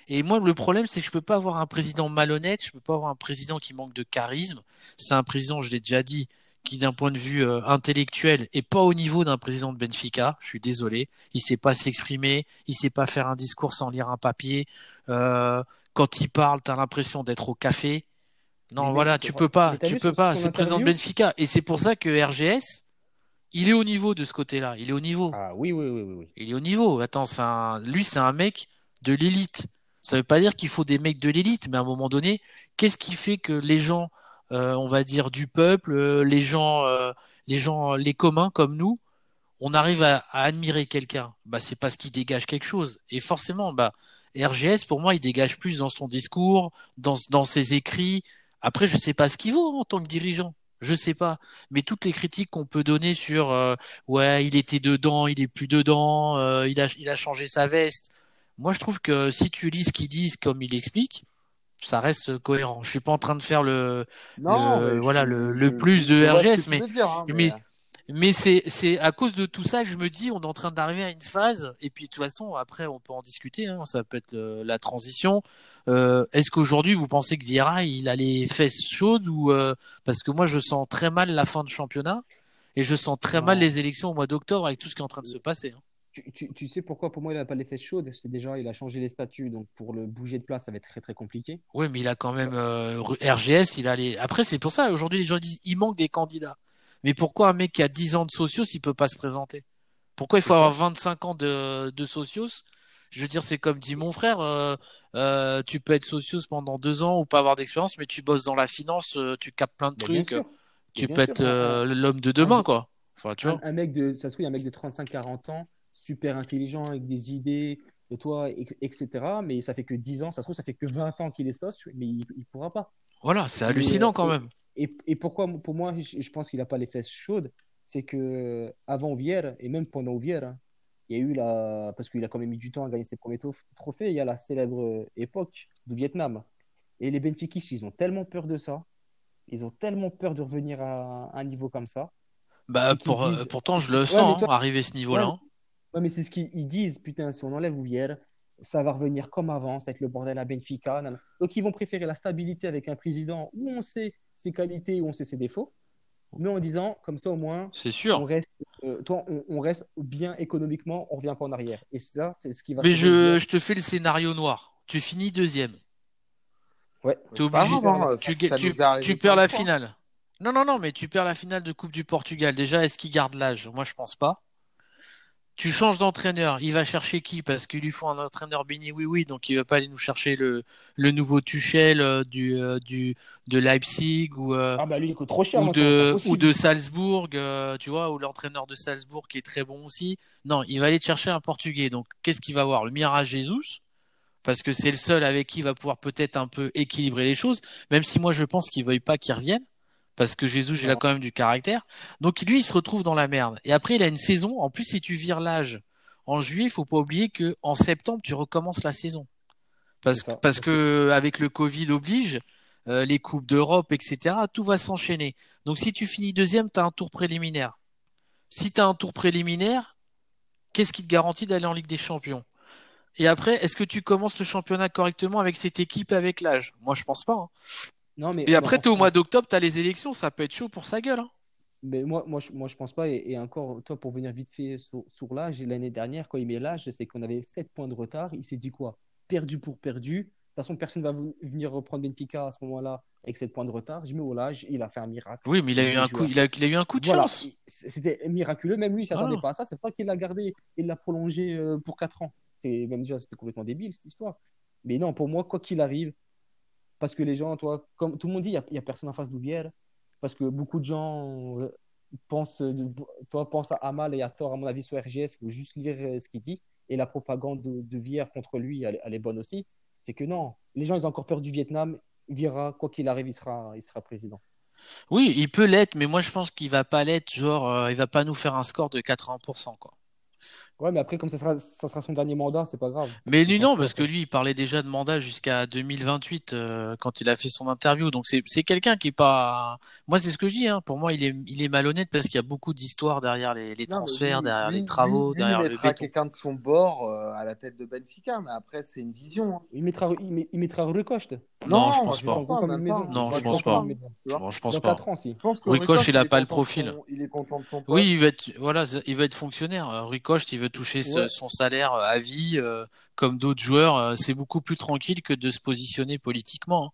Et moi, le problème, c'est que je peux pas avoir un président malhonnête, je peux pas avoir un président qui manque de charisme. C'est un président, je l'ai déjà dit, qui d'un point de vue euh, intellectuel est pas au niveau d'un président de Benfica. Je suis désolé, il sait pas s'exprimer, il sait pas faire un discours sans lire un papier. Euh, quand il parle, tu as l'impression d'être au café. Non, voilà, tu peux pas, tu peux pas. C'est le président de Benfica. Et c'est pour ça que RGS, il est au niveau de ce côté-là. Il est au niveau. Ah oui, oui, oui, oui. Il est au niveau. Attends, un... lui, c'est un mec de l'élite. Ça veut pas dire qu'il faut des mecs de l'élite, mais à un moment donné, qu'est-ce qui fait que les gens, euh, on va dire du peuple, euh, les gens, euh, les gens, les communs comme nous, on arrive à, à admirer quelqu'un? Bah, c'est parce qu'il dégage quelque chose. Et forcément, bah, RGS, pour moi, il dégage plus dans son discours, dans, dans ses écrits. Après, je sais pas ce qu'il vaut en tant que dirigeant. Je sais pas. Mais toutes les critiques qu'on peut donner sur euh, ouais, il était dedans, il est plus dedans, euh, il, a, il a changé sa veste. Moi, je trouve que si tu lis ce qu'il dit comme il explique, ça reste cohérent. Je suis pas en train de faire le, non, voilà le, le plus de RGS, mais, hein, mais, mais mais c'est à cause de tout ça que je me dis on est en train d'arriver à une phase et puis de toute façon après on peut en discuter hein, ça peut être euh, la transition euh, est-ce qu'aujourd'hui vous pensez que Vieira il a les fesses chaudes ou euh, parce que moi je sens très mal la fin de championnat et je sens très mal les élections au mois d'octobre avec tout ce qui est en train de se passer hein. tu, tu- tu sais pourquoi pour moi il n'a pas les fesses chaudes? C'est déjà, il a changé les statuts, donc pour le bouger de place, ça va être très très compliqué. Oui, mais il a quand même euh, RGS, il a les... Après, c'est pour ça, aujourd'hui, les gens disent, il manque des candidats. Mais pourquoi un mec qui a 10 ans de socios, il peut pas se présenter? Pourquoi il faut avoir ça. 25 ans de, de socios? Je veux dire, c'est comme dit mon frère, euh, euh, tu peux être socios pendant deux ans ou pas avoir d'expérience, mais tu bosses dans la finance, euh, tu captes plein de Mais trucs, tu peux sûr, être euh, l'homme de demain, un, quoi. Enfin, tu un- vois. un mec de, ça se trouve, il un mec de 35-40 ans, super intelligent, avec des idées, de toi, et- etc. Mais ça fait que 10 ans, ça se trouve, ça fait que 20 ans qu'il est socio, mais il ne pourra pas. Voilà, c'est Et, hallucinant quand même. Et, et pourquoi, pour moi, je, je pense qu'il n'a pas les fesses chaudes, c'est que avant et même pendant Ovière, hein, il y a eu la. Parce qu'il a quand même mis du temps à gagner ses premiers tro- trophées, il y a la célèbre époque du Vietnam. Et les Benfiquistes, ils ont tellement peur de ça, ils ont tellement peur de revenir à un niveau comme ça, Bah, pour, euh, disent. pourtant, je le sens, hein, toi, arriver à ce niveau-là. ouais, mais c'est ce qu'ils ils disent, putain, si on enlève Ouvière, ça va revenir comme avant, ça va être le bordel à Benfica. nanana. Donc ils vont préférer la stabilité avec un président où on sait ses qualités, où on sait ses défauts, mais en disant, comme ça au moins, C'est on sûr. reste, euh, toi, on, on reste bien économiquement, on revient pas en arrière. Et ça, c'est ce qui va Mais je, te fais le scénario noir. Tu finis deuxième. Ouais, obligé. grave, hein, Tu, ça perds la fois. finale. Non, non, non, mais tu perds la finale de Coupe du Portugal. Déjà, est-ce qu'il garde l'âge? Moi, je pense pas. Tu changes d'entraîneur. Il va chercher qui? Parce qu'il lui faut un entraîneur Bini, oui, oui. Donc, il va pas aller nous chercher le, le nouveau Tuchel euh, du, euh, du, de Leipzig ou, euh, Ah bah lui, il coûte trop cher ou maintenant, c'est de, ou impossible. de Salzbourg, euh, tu vois, ou l'entraîneur de Salzbourg qui est très bon aussi. Non, il va aller chercher un Portugais. Donc, qu'est-ce qu'il va avoir? Le Mirage Jesus? parce que c'est le seul avec qui il va pouvoir peut-être un peu équilibrer les choses, même si moi je pense qu'il veuille pas qu'il revienne, parce que Jésus, il a quand même du caractère. Donc lui, il se retrouve dans la merde. Et après, il a une saison. En plus, si tu vires l'âge en juillet, il faut pas oublier que en septembre, tu recommences la saison. Parce que, parce que avec le Covid oblige, euh, les coupes d'Europe, etc., tout va s'enchaîner. Donc si tu finis deuxième, tu as un tour préliminaire. Si tu as un tour préliminaire, qu'est-ce qui te garantit d'aller en Ligue des Champions? Et après, est-ce que tu commences le championnat correctement avec cette équipe avec l'âge? Moi, je pense pas. hein. Non, mais Et après, en- t'es au mois d'octobre, t'as les élections, ça peut être chaud pour sa gueule. hein. Mais moi, moi, je, moi, je pense pas. Et, et encore, toi, pour venir vite fait sur, sur l'âge, et l'année dernière, quand il met l'âge, c'est qu'on avait 7 points de retard. Il s'est dit quoi? Perdu pour perdu. De toute façon, personne ne va venir reprendre Benfica à ce moment-là avec 7 points de retard. Je mets au l'âge, il a fait un miracle. Oui, mais il a Il eu un coup, il a, il a eu un coup de Voilà, chance. c'était miraculeux. Même lui, il ne s'attendait pas à ça. C'est pour ça qu'il l'a gardé. Il l'a prolongé euh, pour 4 ans. C'est même déjà, c'était complètement débile cette histoire. Mais non, pour moi, quoi qu'il arrive, parce que les gens, toi, comme tout le monde dit, il n'y a, personne en face d'Ouvière. Parce que beaucoup de gens euh, pensent, de- toi, pensent à mal et à tort, à mon avis, sur RGS. Il faut juste lire euh, ce qu'il dit. Et la propagande de, de Vière contre lui, elle, elle est bonne aussi. C'est que non, les gens, ils ont encore peur du Vietnam. Vira, quoi qu'il arrive, il sera, il sera président. Oui, il peut l'être, mais moi je pense qu'il va pas l'être, genre, euh, il va pas nous faire un score de 80%, quoi. Ouais, mais après, comme ça sera, ça sera son dernier mandat, c'est pas grave. Mais lui, non, parce que lui, il parlait déjà de mandat jusqu'à 2028 euh, quand il a fait son interview. Donc c'est c'est quelqu'un qui est pas. Moi, c'est ce que je dis. Hein. Pour moi, il est il est malhonnête parce qu'il y a beaucoup d'histoires derrière les, les Non, mais transferts, lui, derrière lui, les travaux, lui, lui, derrière il le mettra quelqu'un de son bord euh, à la tête de Benfica, mais après, c'est une vision. hein. Il mettra, il, met- il mettra Rui Costa. Non, je Non, pense je Ils pas. Non, je pense pas. Non, je pense pas. 4 ans, si. Je pense que Rui Koch, Koch, il a pas le profil. il est content de son poste. Oui, il va être voilà, il va être fonctionnaire. Rui Coste, il veut toucher ce- son salaire euh, à vie, euh, comme d'autres joueurs. Euh, C'est beaucoup plus tranquille que de se positionner politiquement. hein.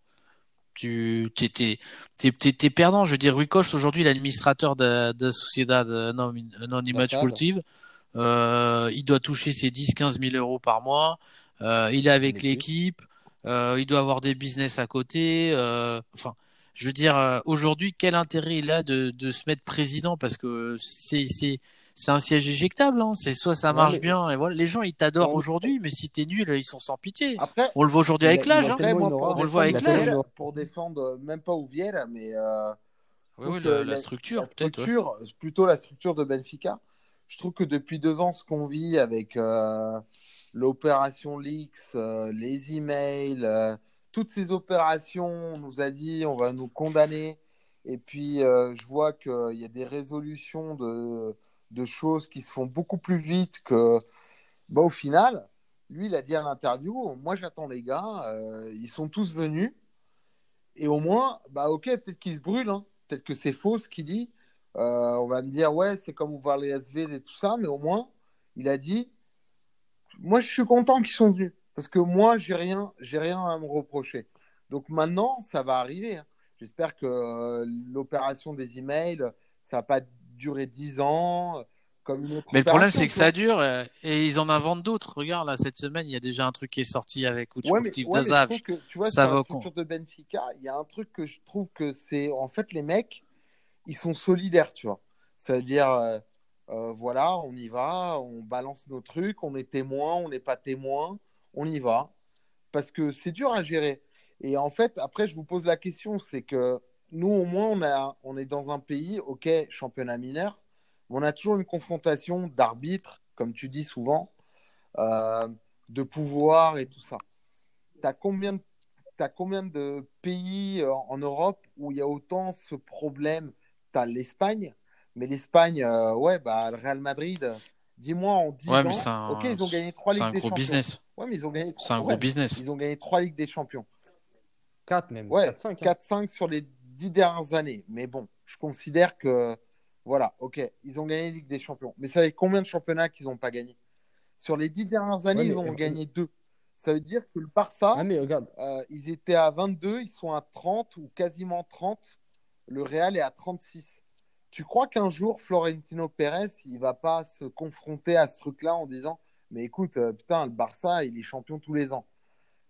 Tu t'es t'es t'es perdant. Je veux dire, Rui Coste aujourd'hui, l'administrateur de, de Sociedad. Sportive, euh, il doit toucher ses 10-15 000 euros par mois. Euh, il est avec l'équipe. Euh, il doit avoir des business à côté. Enfin, je veux dire, aujourd'hui, quel intérêt il a de, de se mettre président? Parce que c'est c'est c'est un siège éjectable. Hein. C'est soit ça Ouais, marche mais- bien et voilà, les gens ils t'adorent aujourd'hui, mais si t'es nul, ils sont sans pitié. Après, On le voit aujourd'hui avec l'âge. Hein. aura. On le voit avec l'âge. Pour défendre euh, même pas Ouviera, mais euh, Oui, la, structure la peut-être. ouais. structure, plutôt la structure de Benfica. Je trouve que depuis deux ans, ce qu'on vit avec euh, l'opération Leaks, euh, les emails, euh, toutes ces opérations, on nous a dit on va nous condamner. Et puis, euh, je vois qu'il y a des résolutions de, de choses qui se font beaucoup plus vite que. Bah, au final, lui, il a dit à l'interview Moi, j'attends les gars, euh, ils sont tous venus. Et au moins, bah ok, peut-être qu'il se brûle, hein. peut-être que c'est faux ce qu'il dit. Euh, on va me dire, ouais, c'est comme ouvrir les SV et tout ça, mais au moins, Il a dit Moi, je suis content qu'ils sont venus parce que moi, j'ai rien, j'ai rien à me reprocher. Donc maintenant, ça va arriver. hein. J'espère que euh, l'opération des emails, ça va pas durer 10 ans. Comme une autre Mais le problème, c'est que ça dure euh, et ils en inventent d'autres. Regarde, là, cette semaine, il y a déjà un truc qui est sorti avec Ouais, mais, Steve ouais, que, tu vois, ça va structure de Benfica, il y a un truc que je trouve que c'est. En fait, les mecs, ils sont solidaires, tu vois. Ça veut dire, euh, euh, voilà, on y va, on balance nos trucs, on est témoin, on n'est pas témoin, on y va. Parce que c'est dur à gérer. Et en fait, après, je vous pose la question c'est que nous, au moins, on, a, on est dans un pays, ok, championnat mineur, mais on a toujours une confrontation d'arbitres, comme tu dis souvent, euh, de pouvoir et tout ça. Tu as combien de T'as combien de pays euh, en Europe où il y a autant ce problème? Tu as l'Espagne, mais l'Espagne, euh, ouais, bah, le Real Madrid, dis-moi en 10 Ouais, mais ans, c'est un, ok, ils ont gagné 3 c'est Ligues un des gros Champions. business. Ouais, mais ils ont gagné C'est un ouais, gros business. ils ont gagné 3 Ligues des Champions. 4 même. Ouais, 4, 5. 4-5 sur les 10 dernières années. Mais bon, je considère que, voilà, ok, ils ont gagné la Ligue des Champions. Mais ça fait combien de championnats qu'ils n'ont pas gagné? Sur les 10 dernières années, Ouais, ils ont gagné 2. Ça veut dire que le Barça, Ah, mais regarde, euh, ils étaient à 22, ils sont à 30 ou quasiment 30. Le Real est à 36. Tu crois qu'un jour, Florentino Pérez, il va pas se confronter à ce truc-là en disant Mais écoute, euh, putain, le Barça, il est champion tous les ans.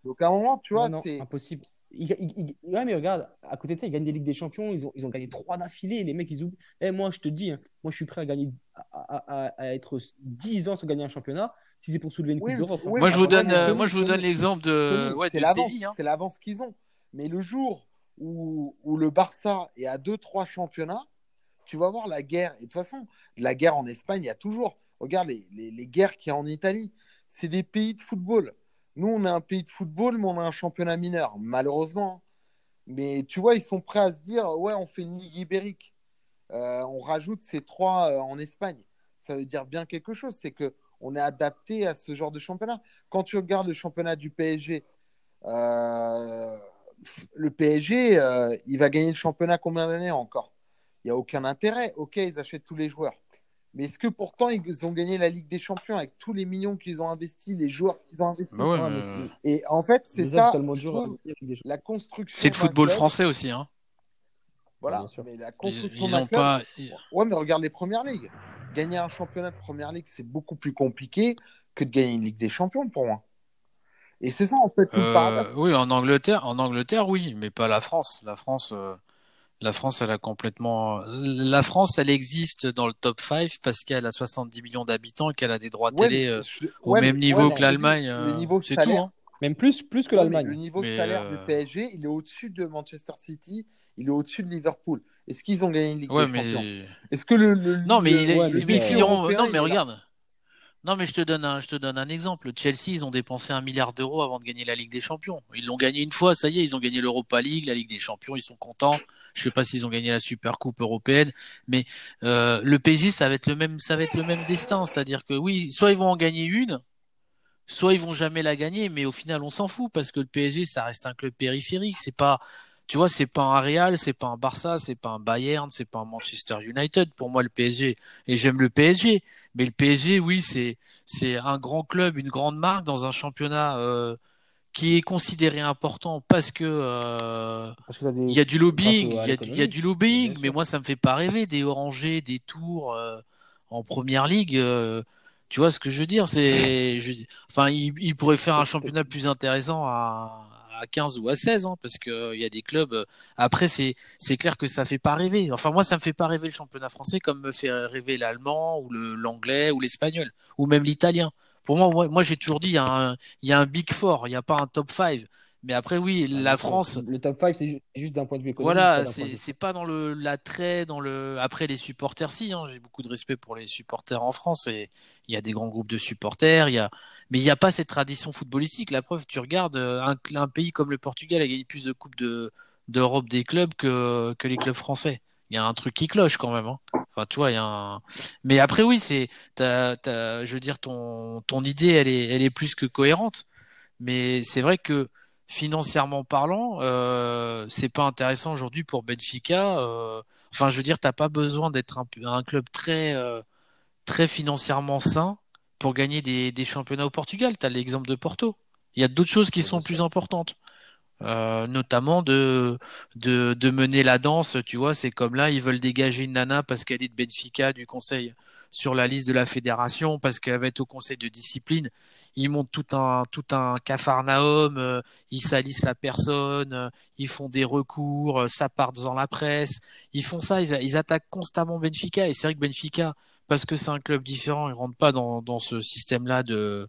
Donc à un moment, tu vois, c'est. impossible. Il- il- il- ouais, mais regarde, à côté de ça, ils gagnent des Ligues des Champions. Ils ont, ils ont gagné 3 d'affilée. Les mecs, ils oublient. Eh, moi, je te dis, hein, moi, je suis prêt à gagner, à, à- à- être 10 ans sans gagner un championnat si c'est pour soulever une Oui, Coupe d'Europe. hein. oui, moi, je vous donne, euh, moi, je vous donne l'exemple de, ouais, c'est de l'avance, Séville. hein. c'est l'avance qu'ils ont. Mais le jour où, où le Barça est à 2-3 championnats, tu vas voir la guerre. Et de toute façon, la guerre en Espagne, il y a toujours. Regarde les, les, les guerres qu'il y a en Italie. C'est des pays de football. Nous, on est un pays de football, mais on a un championnat mineur, malheureusement. Mais tu vois, ils sont prêts à se dire ouais, on fait une ligue ibérique. Euh, on rajoute ces trois euh, en Espagne. Ça veut dire bien quelque chose. C'est que on est adapté à ce genre de championnat. Quand tu regardes le championnat du PSG, euh, le PSG, il va gagner le championnat combien d'années encore? Il n'y a aucun intérêt. Ok, ils achètent tous les joueurs. Mais est-ce que pourtant ils ont gagné la Ligue des Champions avec tous les millions qu'ils ont investis, les joueurs qu'ils ont investis? Bah ouais, Ah, mais, euh, c'est- Et en fait, c'est ça. trouve, la construction. c'est le football club, français aussi. Hein. Voilà. Bien sûr. Mais la Ils, construction ils d'un ont club. pas. Ouais, mais regarde les premières ligues. Gagner un championnat de première ligue, c'est beaucoup plus compliqué que de gagner une Ligue des Champions pour moi. Et c'est ça en fait tout le Euh, paradoxe. oui, en Angleterre, en Angleterre, oui, mais pas la France. La France, euh, la France, elle a complètement. La France, elle existe dans le top 5 parce qu'elle a 70 millions d'habitants et qu'elle a des droits Ouais, télé euh, je- au ouais, même mais- niveau ouais, que l'Allemagne. Le euh, niveau c'est tout. salaire, Hein. Même plus, plus que l'Allemagne. le niveau Mais, salaire euh, du PSG, il est au-dessus de Manchester City, il est au-dessus de Liverpool. Est-ce qu'ils ont gagné une Ligue des Champions? Est-ce que le, le- non, mais le- il européen, Non, mais là regarde. Non, mais je te donne un, je te donne un exemple. Chelsea, ils ont dépensé un milliard d'euros avant de gagner la Ligue des Champions. Ils l'ont gagné une fois, ça y est, ils ont gagné l'Europa League, la Ligue des Champions, ils sont contents. Je sais pas s'ils ont gagné la Super Coupe européenne, mais euh, le PSG, ça va être le même, ça va être le même destin. C'est-à-dire que oui, soit ils vont en gagner une, soit ils vont jamais la gagner, mais au final, on s'en fout parce que le PSG, ça reste un club périphérique. C'est pas, tu vois, c'est pas un Real, c'est pas un Barça, c'est pas un Bayern, c'est pas un Manchester United. Pour moi, le PSG, et j'aime le PSG, mais le PSG, oui, c'est c'est un grand club, une grande marque dans un championnat euh, qui est considéré important parce que euh, il y a du lobbying, il y a, du- il y a l'économie, du lobbying, mais moi ça me fait pas rêver des Orangers, des Tours euh, en première ligue. euh, tu vois ce que je veux dire? C'est, je- enfin, il, il pourrait faire un championnat plus intéressant à, à 15 ou à 16, hein, parce que il y a des clubs. Après, c'est c'est clair que ça fait pas rêver. Enfin, moi, ça me fait pas rêver le championnat français comme me fait rêver l'allemand ou le l'anglais ou l'espagnol ou même l'italien. Pour moi, moi, moi, j'ai toujours dit il y a un il y a un big four, il y a pas un top 5. Mais après, oui, Ah, la. France. Le top 5, c'est ju- juste d'un point de vue économique. Voilà, de c'est pas dans le l'attrait, dans le après les supporters si, hein, j'ai beaucoup de respect pour les supporters en France et il y a des grands groupes de supporters, il y a mais il n'y a pas cette tradition footballistique. La preuve, tu regardes euh, un, un pays comme le Portugal a gagné plus de coupes de d'Europe des clubs que que les clubs français. Il y a un truc qui cloche quand même. Hein. Enfin, tu vois, il y a un. Mais après, oui, c'est, t'as, t'as, je veux dire, ton ton idée, elle est elle est plus que cohérente. Mais c'est vrai que financièrement parlant, euh, c'est pas intéressant aujourd'hui pour Benfica. euh, enfin, je veux dire, t'as pas besoin d'être un, un club très, euh, très financièrement sain pour gagner des, des championnats au Portugal. Tu as l'exemple de Porto. Il y a d'autres choses qui sont plus importantes. Euh, notamment de, de, mener la danse, tu vois, c'est comme là, ils veulent dégager une nana parce qu'elle est de Benfica du conseil sur la liste de la fédération, parce qu'elle va être au conseil de discipline. Ils montent tout un, tout un cafarnaum, euh, ils salissent la personne, euh, ils font des recours, ça part dans la presse. Ils font ça, ils, ils attaquent constamment Benfica. Et c'est vrai que Benfica, parce que c'est un club différent, ils rentrent pas dans, dans ce système-là de,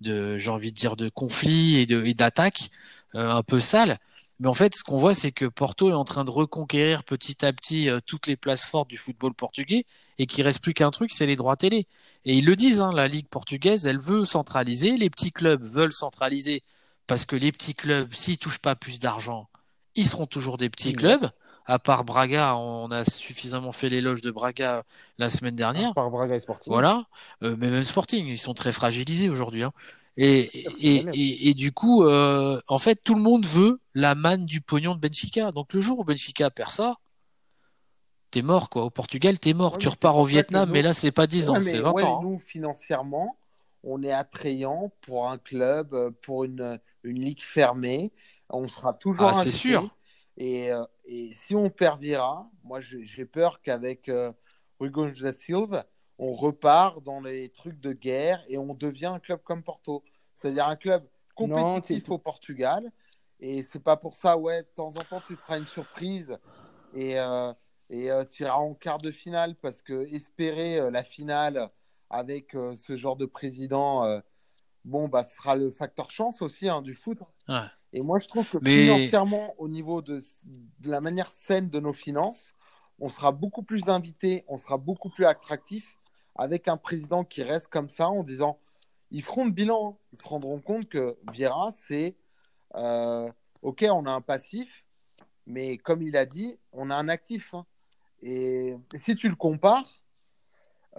de j'ai envie de dire, de et et d'attaque. Euh, un peu sale. Mais en fait, ce qu'on voit, c'est que Porto est en train de reconquérir petit à petit euh, toutes les places fortes du football portugais et qu'il reste plus qu'un truc, c'est les droits télé. Et ils le disent, hein, la ligue portugaise, elle veut centraliser, les petits clubs veulent centraliser parce que les petits clubs, s'ils touchent pas plus d'argent, ils seront toujours des petits clubs. À part Braga, on a suffisamment fait l'éloge de Braga la semaine dernière. À part Braga et Sporting. Voilà, euh, mais même Sporting, ils sont très fragilisés aujourd'hui. Hein. Et, et, et, du coup, euh, en fait, tout le monde veut la manne du pognon de Benfica. Donc le jour où Benfica perd ça, t'es mort quoi. Au Portugal, t'es mort. tu repars au Vietnam, mais là, c'est pas 10 ans, c'est 20 ans. Hein. Nous, financièrement, on est attrayant pour un club, euh, pour une, une ligue fermée. On sera toujours. Ah, c'est sûr. Et, euh, et, si on perd Vira, moi, j'ai peur qu'avec euh, Hugo da Silva, on repart dans les trucs de guerre et on devient un club comme Porto. C'est-à-dire un club compétitif au Portugal. Et c'est pas pour ça, ouais, de temps en temps, tu feras une surprise et, euh, et euh, tu iras en quart de finale parce que espérer euh, la finale avec ce genre de président, bon, bah, ce sera le facteur chance aussi hein, du foot. Et moi, je trouve que financièrement, au niveau de, de, la manière saine de nos finances, on sera beaucoup plus invité, on sera beaucoup plus attractif avec un président qui reste comme ça en disant ils feront le bilan, hein. ils se rendront compte que Vieira, c'est euh, ok, on a un passif, mais comme il a dit, on a un actif. Hein. Et, si tu le compares,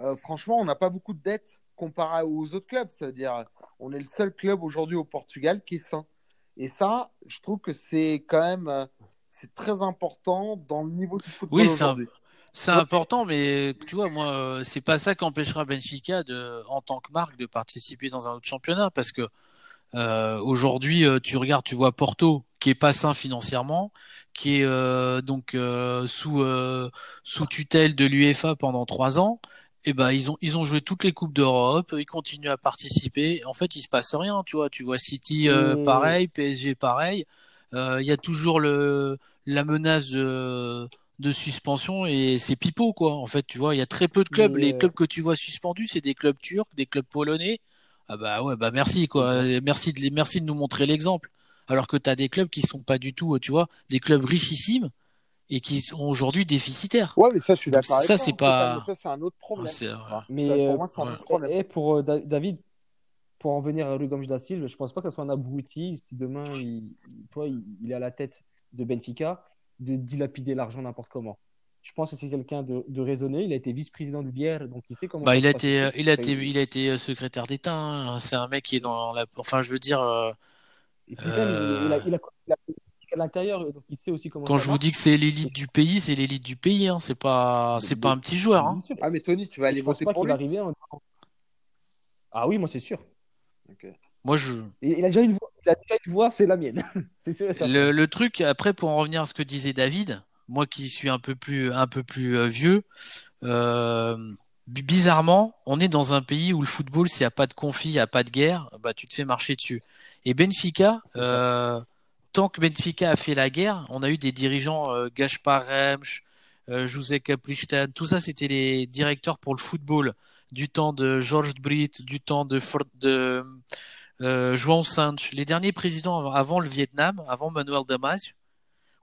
euh, franchement, on n'a pas beaucoup de dettes comparé aux autres clubs. C'est-à-dire, on est le seul club aujourd'hui au Portugal qui est sain. Et ça, je trouve que c'est quand même euh, c'est très important dans le niveau du football oui, aujourd'hui. C'est important, mais tu vois, moi, euh, c'est pas ça qui empêchera Benfica de, en tant que marque, de participer dans un autre championnat, parce que euh, aujourd'hui, euh, tu regardes, tu vois Porto, qui est pas sain financièrement, qui est euh, donc sous sous tutelle de l'UEFA pendant trois ans. Et eh ben ils ont ils ont joué toutes les coupes d'Europe, ils continuent à participer. En fait, il se passe rien, tu vois. Tu vois City pareil, PSG pareil. Il y a toujours le la menace de de suspension et c'est pipeau quoi. En fait, tu vois, il y a très peu de clubs. Les clubs que tu vois suspendus, c'est des clubs turcs, des clubs polonais. Ah bah ouais, bah merci quoi. Merci de merci de nous montrer l'exemple. Alors que tu as des clubs qui sont pas du tout, tu vois, des clubs richissimes et qui sont aujourd'hui déficitaires. Ouais, mais ça je suis d'accord. Ça c'est pas ça c'est un autre problème. Mais pour moi c'est un autre problème. Et pour David pour en venir à Rui Gomes da Silva, je pense pas que ce soit un abruti si demain il, toi, il est à la tête de Benfica de dilapider l'argent n'importe comment. Je pense que c'est quelqu'un de, de, raisonné. Il a été vice-président de Vière, donc il sait comment. Bah, il, a été, il, a été, il a été secrétaire d'État. Hein. C'est un mec qui est dans la. Enfin, je veux dire. Euh... Et puis même, il, a, il, a, il a à l'intérieur, donc il sait aussi comment. Quand je vous dis que c'est l'élite du pays, c'est l'élite du pays. Hein. C'est pas, c'est pas un petit joueur. Hein. Ah, mais Tony, tu vas aller voter pour lui? Arriver en... Ah oui, moi c'est sûr. Moi, je. Il a déjà une voix, il a déjà une voix c'est la mienne. c'est sûr le, le, truc, après, pour en revenir à ce que disait David, moi qui suis un peu plus, un peu plus euh, vieux, euh, bizarrement, on est dans un pays où le football, s'il n'y a pas de conflit, il n'y a pas de guerre, bah, tu te fais marcher dessus. Et Benfica, euh, tant que Benfica a fait la guerre, on a eu des dirigeants, euh, Gaspar Remsch, euh, José Caprichan, tout ça, c'était les directeurs pour le football du temps de Georges Britt, du temps de, de euh, João les derniers présidents avant le Vietnam, avant Manuel Damasio,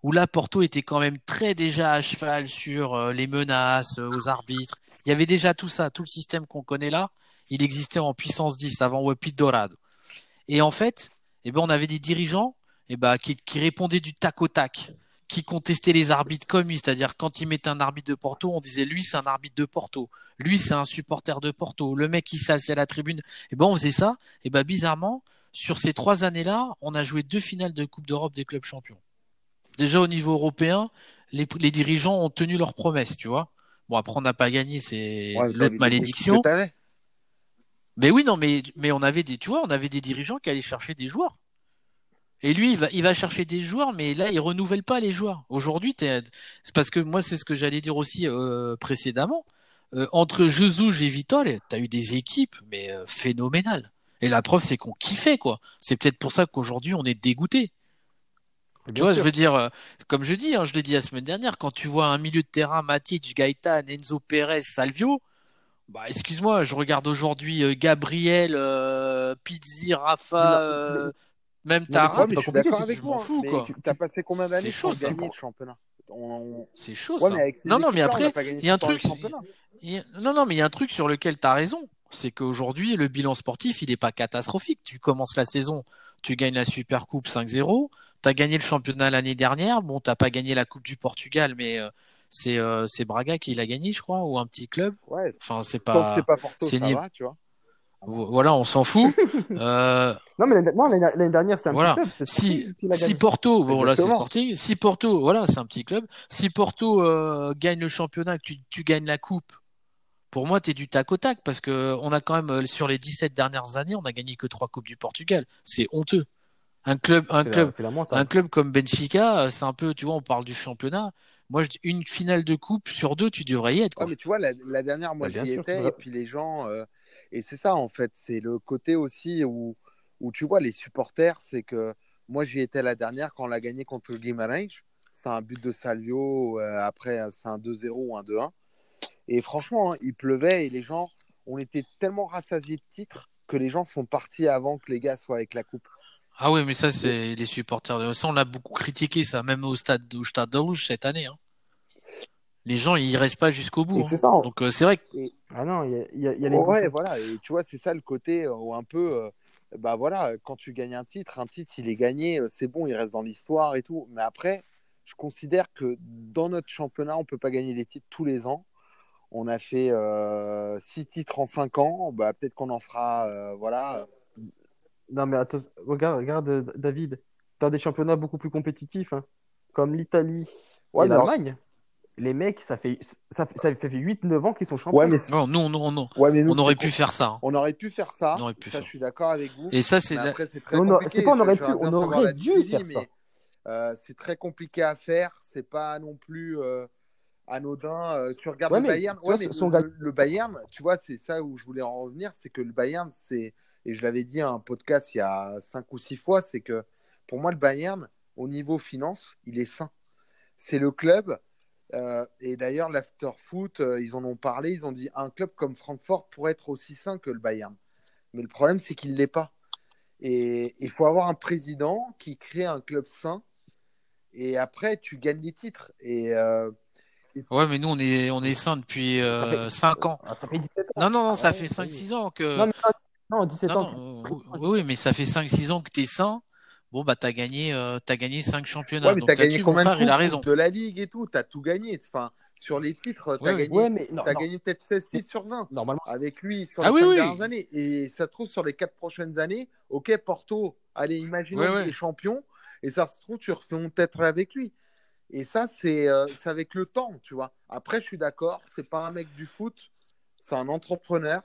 où là Porto était quand même très déjà à cheval sur euh, les menaces euh, aux arbitres. Il y avait déjà tout ça, tout le système qu'on connaît là, il existait en puissance 10 avant Wapit Dorado. Et en fait, eh ben on avait des dirigeants eh ben, qui, qui répondaient du tac au tac qui contestait les arbitres comme lui, c'est-à-dire quand il mettait un arbitre de Porto, on disait lui c'est un arbitre de Porto, lui c'est un supporter de Porto, le mec qui s'est à la tribune, et ben on faisait ça, et ben bizarrement sur ces trois années-là, on a joué deux finales de Coupe d'Europe des clubs champions. Déjà au niveau européen, les, les dirigeants ont tenu leurs promesses, tu vois. Bon après on n'a pas gagné, c'est l'autre malédiction. Mais oui, non, mais, mais on avait des, tu vois, on avait des dirigeants qui allaient chercher des joueurs. Et lui, il va, il va chercher des joueurs, mais là, il renouvelle pas les joueurs. Aujourd'hui, c'est parce que moi, c'est ce que j'allais dire aussi euh, précédemment. Euh, entre Jesus et Vitol, t'as eu des équipes, mais euh, phénoménales. Et la preuve, c'est qu'on kiffait, quoi. C'est peut-être pour ça qu'aujourd'hui, on est dégoûté. Tu vois, je veux dire, euh, comme je dis, hein, je l'ai dit la semaine dernière, quand tu vois un milieu de terrain, Matic, Gaëtan, Enzo Perez, Salvio, bah excuse-moi, je regarde aujourd'hui euh, Gabriel, euh, Pizzi, Rafa, euh, même Tara, je suis d'accord avec fous, mais quoi. tu as passé combien d'années C'est sans chaud, ça. gagner le championnat? On- C'est chaud, Ouais, ça. Non, non, mais après, il y a un truc, y a- non, non, mais il y a un truc sur lequel tu as raison. C'est qu'aujourd'hui, le bilan sportif, il n'est pas catastrophique. Tu commences la saison, tu gagnes la Super Coupe 5-0. Tu as gagné le championnat l'année dernière. Bon, t'as pas gagné la Coupe du Portugal, mais euh, c'est euh, c'est Braga qui l'a gagné, je crois, ou un petit club. Ouais, Enfin, c'est pas. c'est pas Porto, ça ni- va, tu vois. Voilà, on s'en fout. Euh, Non, mais l'année dernière, c'était un Voilà. petit club. c'est si. Porto, bon là c'est. Sporting, si Porto, voilà, c'est un petit club. Si Porto euh, gagne le championnat, que tu, tu gagnes la coupe, pour moi t'es du tac au tac parce que on a quand même euh, sur les 17 dernières années, on a gagné que trois coupes du Portugal. C'est honteux. Un club, un C'est la- club, C'est la un club comme Benfica, c'est un peu, tu vois, on parle du championnat. Moi, une finale de coupe sur deux, tu devrais y être quoi. Ouais, mais tu vois, la, la dernière, moi, Bah, bien j'y sûr, étais, tu et puis les gens. euh, et c'est ça, en fait, c'est le côté aussi où, où tu vois, les supporters, c'est que moi, j'y étais la dernière quand on l'a gagné contre Guimarães. C'est un but de Salvio, euh, après, c'est un 2-0 ou un 2-1. Et franchement, hein, il pleuvait et les gens, on était tellement rassasiés de titres que les gens sont partis avant que les gars soient avec la coupe. Ah oui, mais ça c'est les supporters. de- Ça on l'a beaucoup critiqué, ça, même au stade au Stade de Rouge cette année. Hein. Les gens ils restent pas jusqu'au bout. Hein. ça. Donc euh, c'est vrai que Ah non, il y a, y a- il y a les Ouais, voilà. Et tu vois, c'est ça le côté euh, où un peu, euh, bah voilà, quand tu gagnes un titre, un titre, il est gagné, euh, c'est bon, il reste dans l'histoire et tout. Mais après, je considère que dans notre championnat, on peut pas gagner des titres tous les ans. On a fait euh, six titres en cinq ans. Bah, peut-être qu'on en fera, euh, voilà. Non, mais attends, regarde, regarde, euh, David, dans des championnats beaucoup plus compétitifs, hein, comme l'Italie Ouais, et l'Allemagne, les mecs, ça fait, ça fait, ça fait 8-9 ans qu'ils sont champions. Ouais, mais, non, nous on, on, ouais, mais nous, on aurait pu faire ça. hein. on aurait pu faire ça. On aurait pu ça, faire. je suis d'accord avec vous. Et ça c'est Mais la- après, c'est très On aurait- pas on aurait pu, on dû faire ça. euh, c'est très compliqué à faire. C'est pas non plus euh, anodin. Euh, tu regardes Ouais, le mais, Bayern. tu Ouais, vois, mais son le, gars- le- le Bayern, tu vois, c'est ça où je voulais en revenir, c'est que le Bayern, c'est et je l'avais dit à un podcast il y a cinq ou six fois, c'est que pour moi le Bayern, au niveau finance, il est sain. C'est le club. Euh, et d'ailleurs, l'after foot, euh, ils en ont parlé. Ils ont dit un club comme Francfort pourrait être aussi sain que le Bayern. Mais le problème, c'est qu'il ne l'est pas. Et il faut avoir un président qui crée un club sain. Et après, tu gagnes les titres. Et euh, Ouais, mais nous on est on est sains depuis euh, fait- 5 ans. Ah, ça fait 17 ans. Non non non, ça Ouais, fait ça y 5 est. 6 ans que Non, mais non, non, 17 Non, ans. non, euh, oui, oui, mais ça fait 5 6 ans que t'es sain. Bon bah t'as gagné euh, t'as gagné 5 championnats. ouais, mais Donc tu as gagné là-dessus mon combien de frère, il a coupes raison. de la Ligue et tout? Tu as tout gagné. Enfin, sur les titres, as Ouais, ouais. gagné, Ouais, mais non, t'as non, gagné peut-être 16 6 sur 20 normalement, avec lui sur Ah les oui, cinq oui. dernières années. Et ça se trouve, sur les 4 prochaines années, ok, Porto, allez, imaginons Ouais, qu'il ouais. est champion. Et ça se trouve, tu refais peut-être avec lui. Et ça, c'est euh, c'est avec le temps, tu vois. Après, je suis d'accord, c'est pas un mec du foot, c'est un entrepreneur.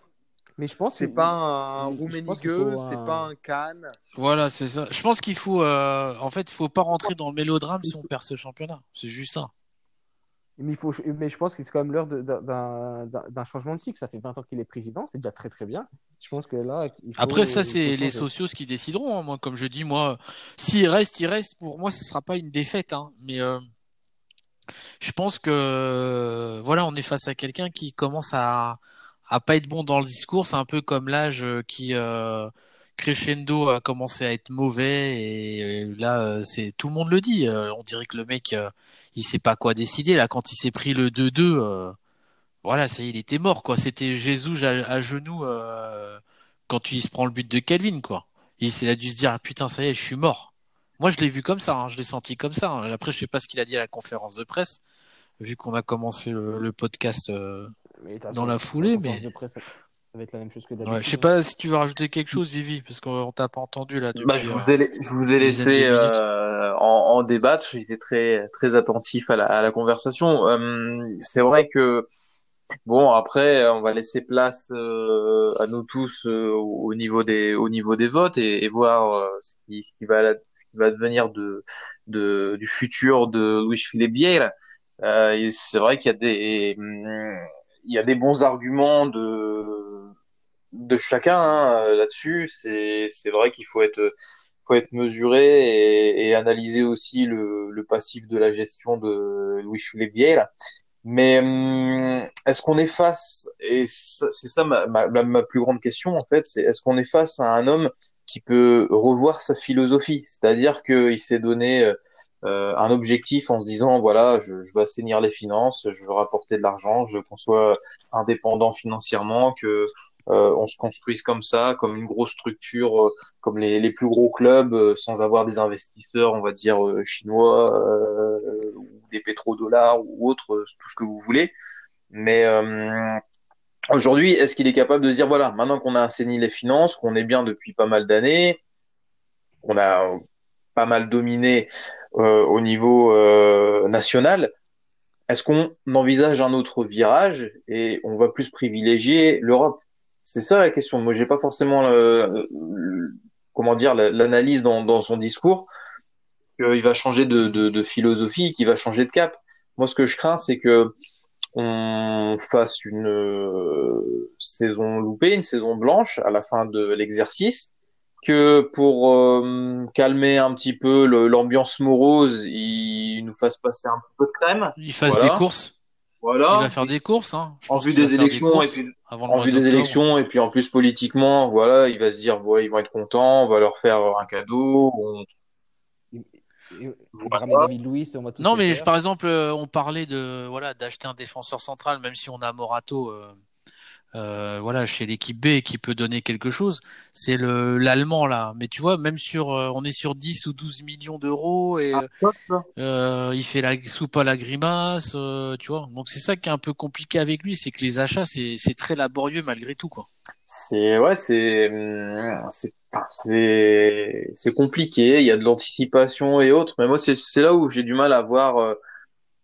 Mais je pense C'est que- pas un Rouménigueux, c'est un- pas un Cannes. Voilà, c'est ça. Je pense qu'il faut euh, en fait, faut pas rentrer dans le mélodrame si on perd ce championnat. C'est juste ça. Mais, il faut, mais je pense que c'est quand même l'heure de- d'un- changement de cycle. Ça fait 20 ans qu'il est président, c'est déjà très très bien. Je pense que là, il faut, Après ça c'est les socios qui décideront hein. Moi comme je dis moi s'il reste, il reste pour moi ce sera pas une défaite hein. Mais euh, je pense que voilà, on est face à quelqu'un qui commence à à pas être bon dans le discours, c'est un peu comme l'âge euh, qui euh, crescendo a commencé à être mauvais et euh, là c'est tout le monde le dit, on dirait que le mec il sait pas quoi décider là quand il s'est pris le 2-2 euh, voilà, ça y est, il était mort quoi, c'était Jésus à, genoux quand il se prend le but de Calvin quoi. Il, a dû se dire ah, putain ça y est, je suis mort. Moi je l'ai vu comme ça, hein, je l'ai senti comme ça. hein. Après je sais pas ce qu'il a dit à la conférence de presse vu qu'on a commencé le, podcast Mais dans la foulée, mais- presse, ça, ça va être la même chose que d'habitude. Ouais, je sais hein. pas si tu veux rajouter quelque chose, Vivi, parce qu'on t'a pas entendu là. Depuis, Bah, je euh, vous ai, je vous ai laissé euh, en, en débattre. J'étais très, très attentif à la, à la conversation. Euh, c'est vrai que Bon, après, on va laisser place euh, à nous tous euh, au niveau des au niveau des votes et, et voir euh, ce qui ce qui va ce qui va devenir de, de du futur de Luis Philippe Vieira. Euh, c'est vrai qu'il y a des il y a des bons arguments de de chacun hein, là-dessus. C'est c'est vrai qu'il faut être faut être mesuré et, et analyser aussi le, le passif de la gestion de Luis Philippe Vieira. Mais hum, est-ce qu'on est face, et c'est ça ma, ma, ma, plus grande question en fait, c'est est-ce qu'on est face à un homme qui peut revoir sa philosophie, c'est-à-dire qu'il s'est donné euh, un objectif en se disant voilà, je, je veux assainir les finances, je veux rapporter de l'argent, je veux qu'on soit indépendant financièrement, que euh, on se construise comme ça, comme une grosse structure, euh, comme les, les, plus gros clubs, euh, sans avoir des investisseurs, on va dire chinois ou des pétrodollars ou autres, tout ce que vous voulez. Mais aujourd'hui, est-ce qu'il est capable de dire voilà, maintenant qu'on a assaini les finances, qu'on est bien depuis pas mal d'années, on a pas mal dominé au niveau national, est-ce qu'on envisage un autre virage et on va plus privilégier l'Europe? C'est ça la question. Moi, j'ai pas forcément comment dire l'analyse dans, dans son discours qu'il va changer de, de, de philosophie, qu'il va changer de cap. Moi, ce que je crains, c'est que on fasse une euh, saison loupée, une saison blanche à la fin de l'exercice, que pour euh, calmer un petit peu l'ambiance morose, il nous fasse passer un peu de crème. Il fasse des courses. Voilà. Il va faire des courses, hein. en vue des élections et puis en vue des élections et puis en plus politiquement, voilà, il va se dire voilà, ils vont être contents, on va leur faire un cadeau. On... non, mais par exemple, euh, on parlait de voilà d'acheter un défenseur central, même si on a Morato. Euh euh, voilà chez l'équipe B qui peut donner quelque chose, c'est le l'allemand là. Mais tu vois, même sur euh, on est sur 10 ou 12 millions d'euros et ah, euh, il fait la soupe à la grimace, euh, tu vois. Donc c'est ça qui est un peu compliqué avec lui, c'est que les achats c'est c'est très laborieux malgré tout quoi. C'est ouais, c'est c'est c'est c'est compliqué, il y a de l'anticipation et autres, mais moi c'est c'est là où j'ai du mal à voir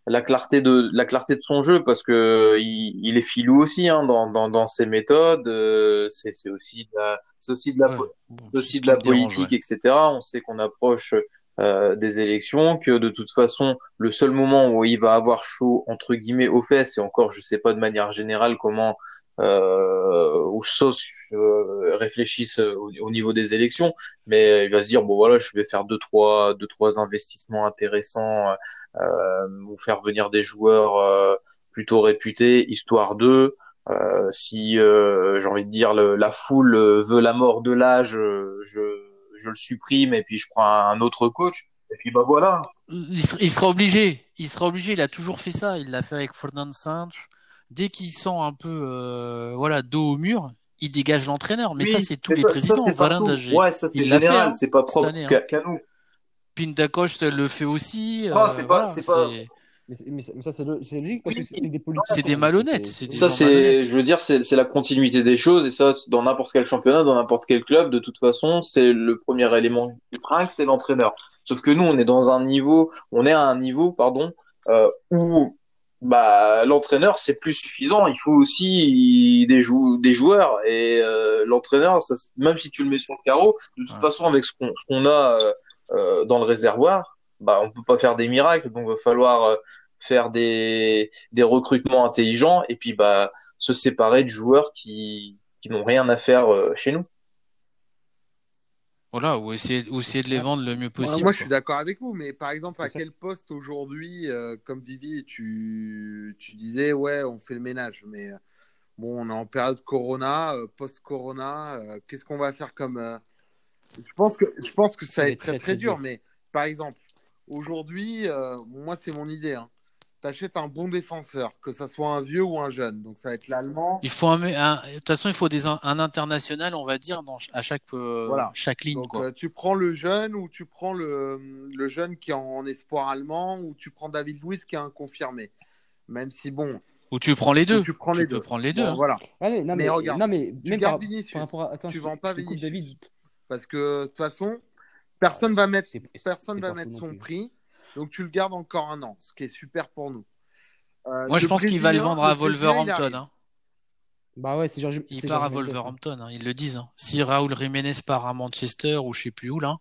la clarté de la clarté de son jeu parce que il, il est filou aussi hein, dans, dans, dans ses méthodes euh, c'est c'est aussi de la c'est aussi de la aussi de la politique etc on sait qu'on approche euh, des élections que de toute façon le seul moment où il va avoir chaud entre guillemets aux fesses et encore je sais pas de manière générale comment euh, ou sauce euh, réfléchissent au, au, niveau des élections, mais il va se dire bon voilà, je vais faire deux trois deux trois investissements intéressants, euh, ou faire venir des joueurs euh, plutôt réputés, histoire de euh, si euh, j'ai envie de dire le, la foule veut la mort de l'âge, je je le supprime et puis je prends un autre coach. Et puis bah voilà. Il, il sera obligé. Il sera obligé. Il a toujours fait ça. Il l'a fait avec Fernand Sanch dès qu'il sent un peu euh, voilà dos au mur, il dégage l'entraîneur. Mais ça, c'est tous les présidents. Ça, Valin, ouais, ça c'est général, hein, c'est pas propre hein. qu'à nous. Pindacoche le fait aussi. Ah, c'est pas, c'est pas. Mais, mais, ça, c'est logique parce que c'est des politiques. C'est des malhonnêtes. Ça, c'est, je veux dire, c'est la continuité des choses et ça, dans n'importe quel championnat, dans n'importe quel club, de toute façon, c'est le premier élément du prince, c'est l'entraîneur. Sauf que nous, on est dans un niveau, on est à un niveau, pardon, euh, où bah l'entraîneur c'est plus suffisant. Il faut aussi des, jou des joueurs et euh, l'entraîneur, même si tu le mets sur le carreau, de toute façon avec ce qu'on qu'on a euh, euh, dans le réservoir, bah on peut pas faire des miracles. Donc il va falloir euh, faire des des recrutements intelligents et puis bah se séparer de joueurs qui qui n'ont rien à faire chez nous. Voilà, ou essayer, ou essayer de les vendre le mieux possible. Moi, je suis d'accord avec vous, mais par exemple, à quel poste aujourd'hui, euh, comme Vivi, tu, tu disais, ouais, on fait le ménage, mais euh, bon, on est en période Corona, euh, post-Corona, qu'est-ce qu'on va faire comme. Je, pense que, je pense que ça va être très, très, dur, mais par exemple, aujourd'hui, moi, c'est mon idée. Hein t'achètes un bon défenseur, que ça soit un vieux ou un jeune. Donc ça va être l'allemand. Il faut un, de toute façon, il faut des, un international, on va dire, dans, à chaque, euh, voilà. chaque ligne. Donc, euh, tu prends le jeune ou tu prends le, le jeune qui est en, espoir allemand ou tu prends David Luiz qui est un confirmé. Même si bon. Ou tu prends les deux. tu prends les deux. peux prendre les deux. Bon, hein. Voilà. Allez, non, mais, mais, regarde, non, mais tu gardes par, Vinicius. Par à, tu vends pas Vinicius. David. Parce que de toute façon, personne va mettre, personne va mettre son prix. Donc tu le gardes encore un an, ce qui est super pour nous. Euh, Moi, je pense qu'il va le vendre à Wolverhampton. hein. Bah ouais, c'est. Il part à. Wolverhampton, hein, ils le disent. hein. Si Raúl Jiménez part à Manchester ou je sais plus où là,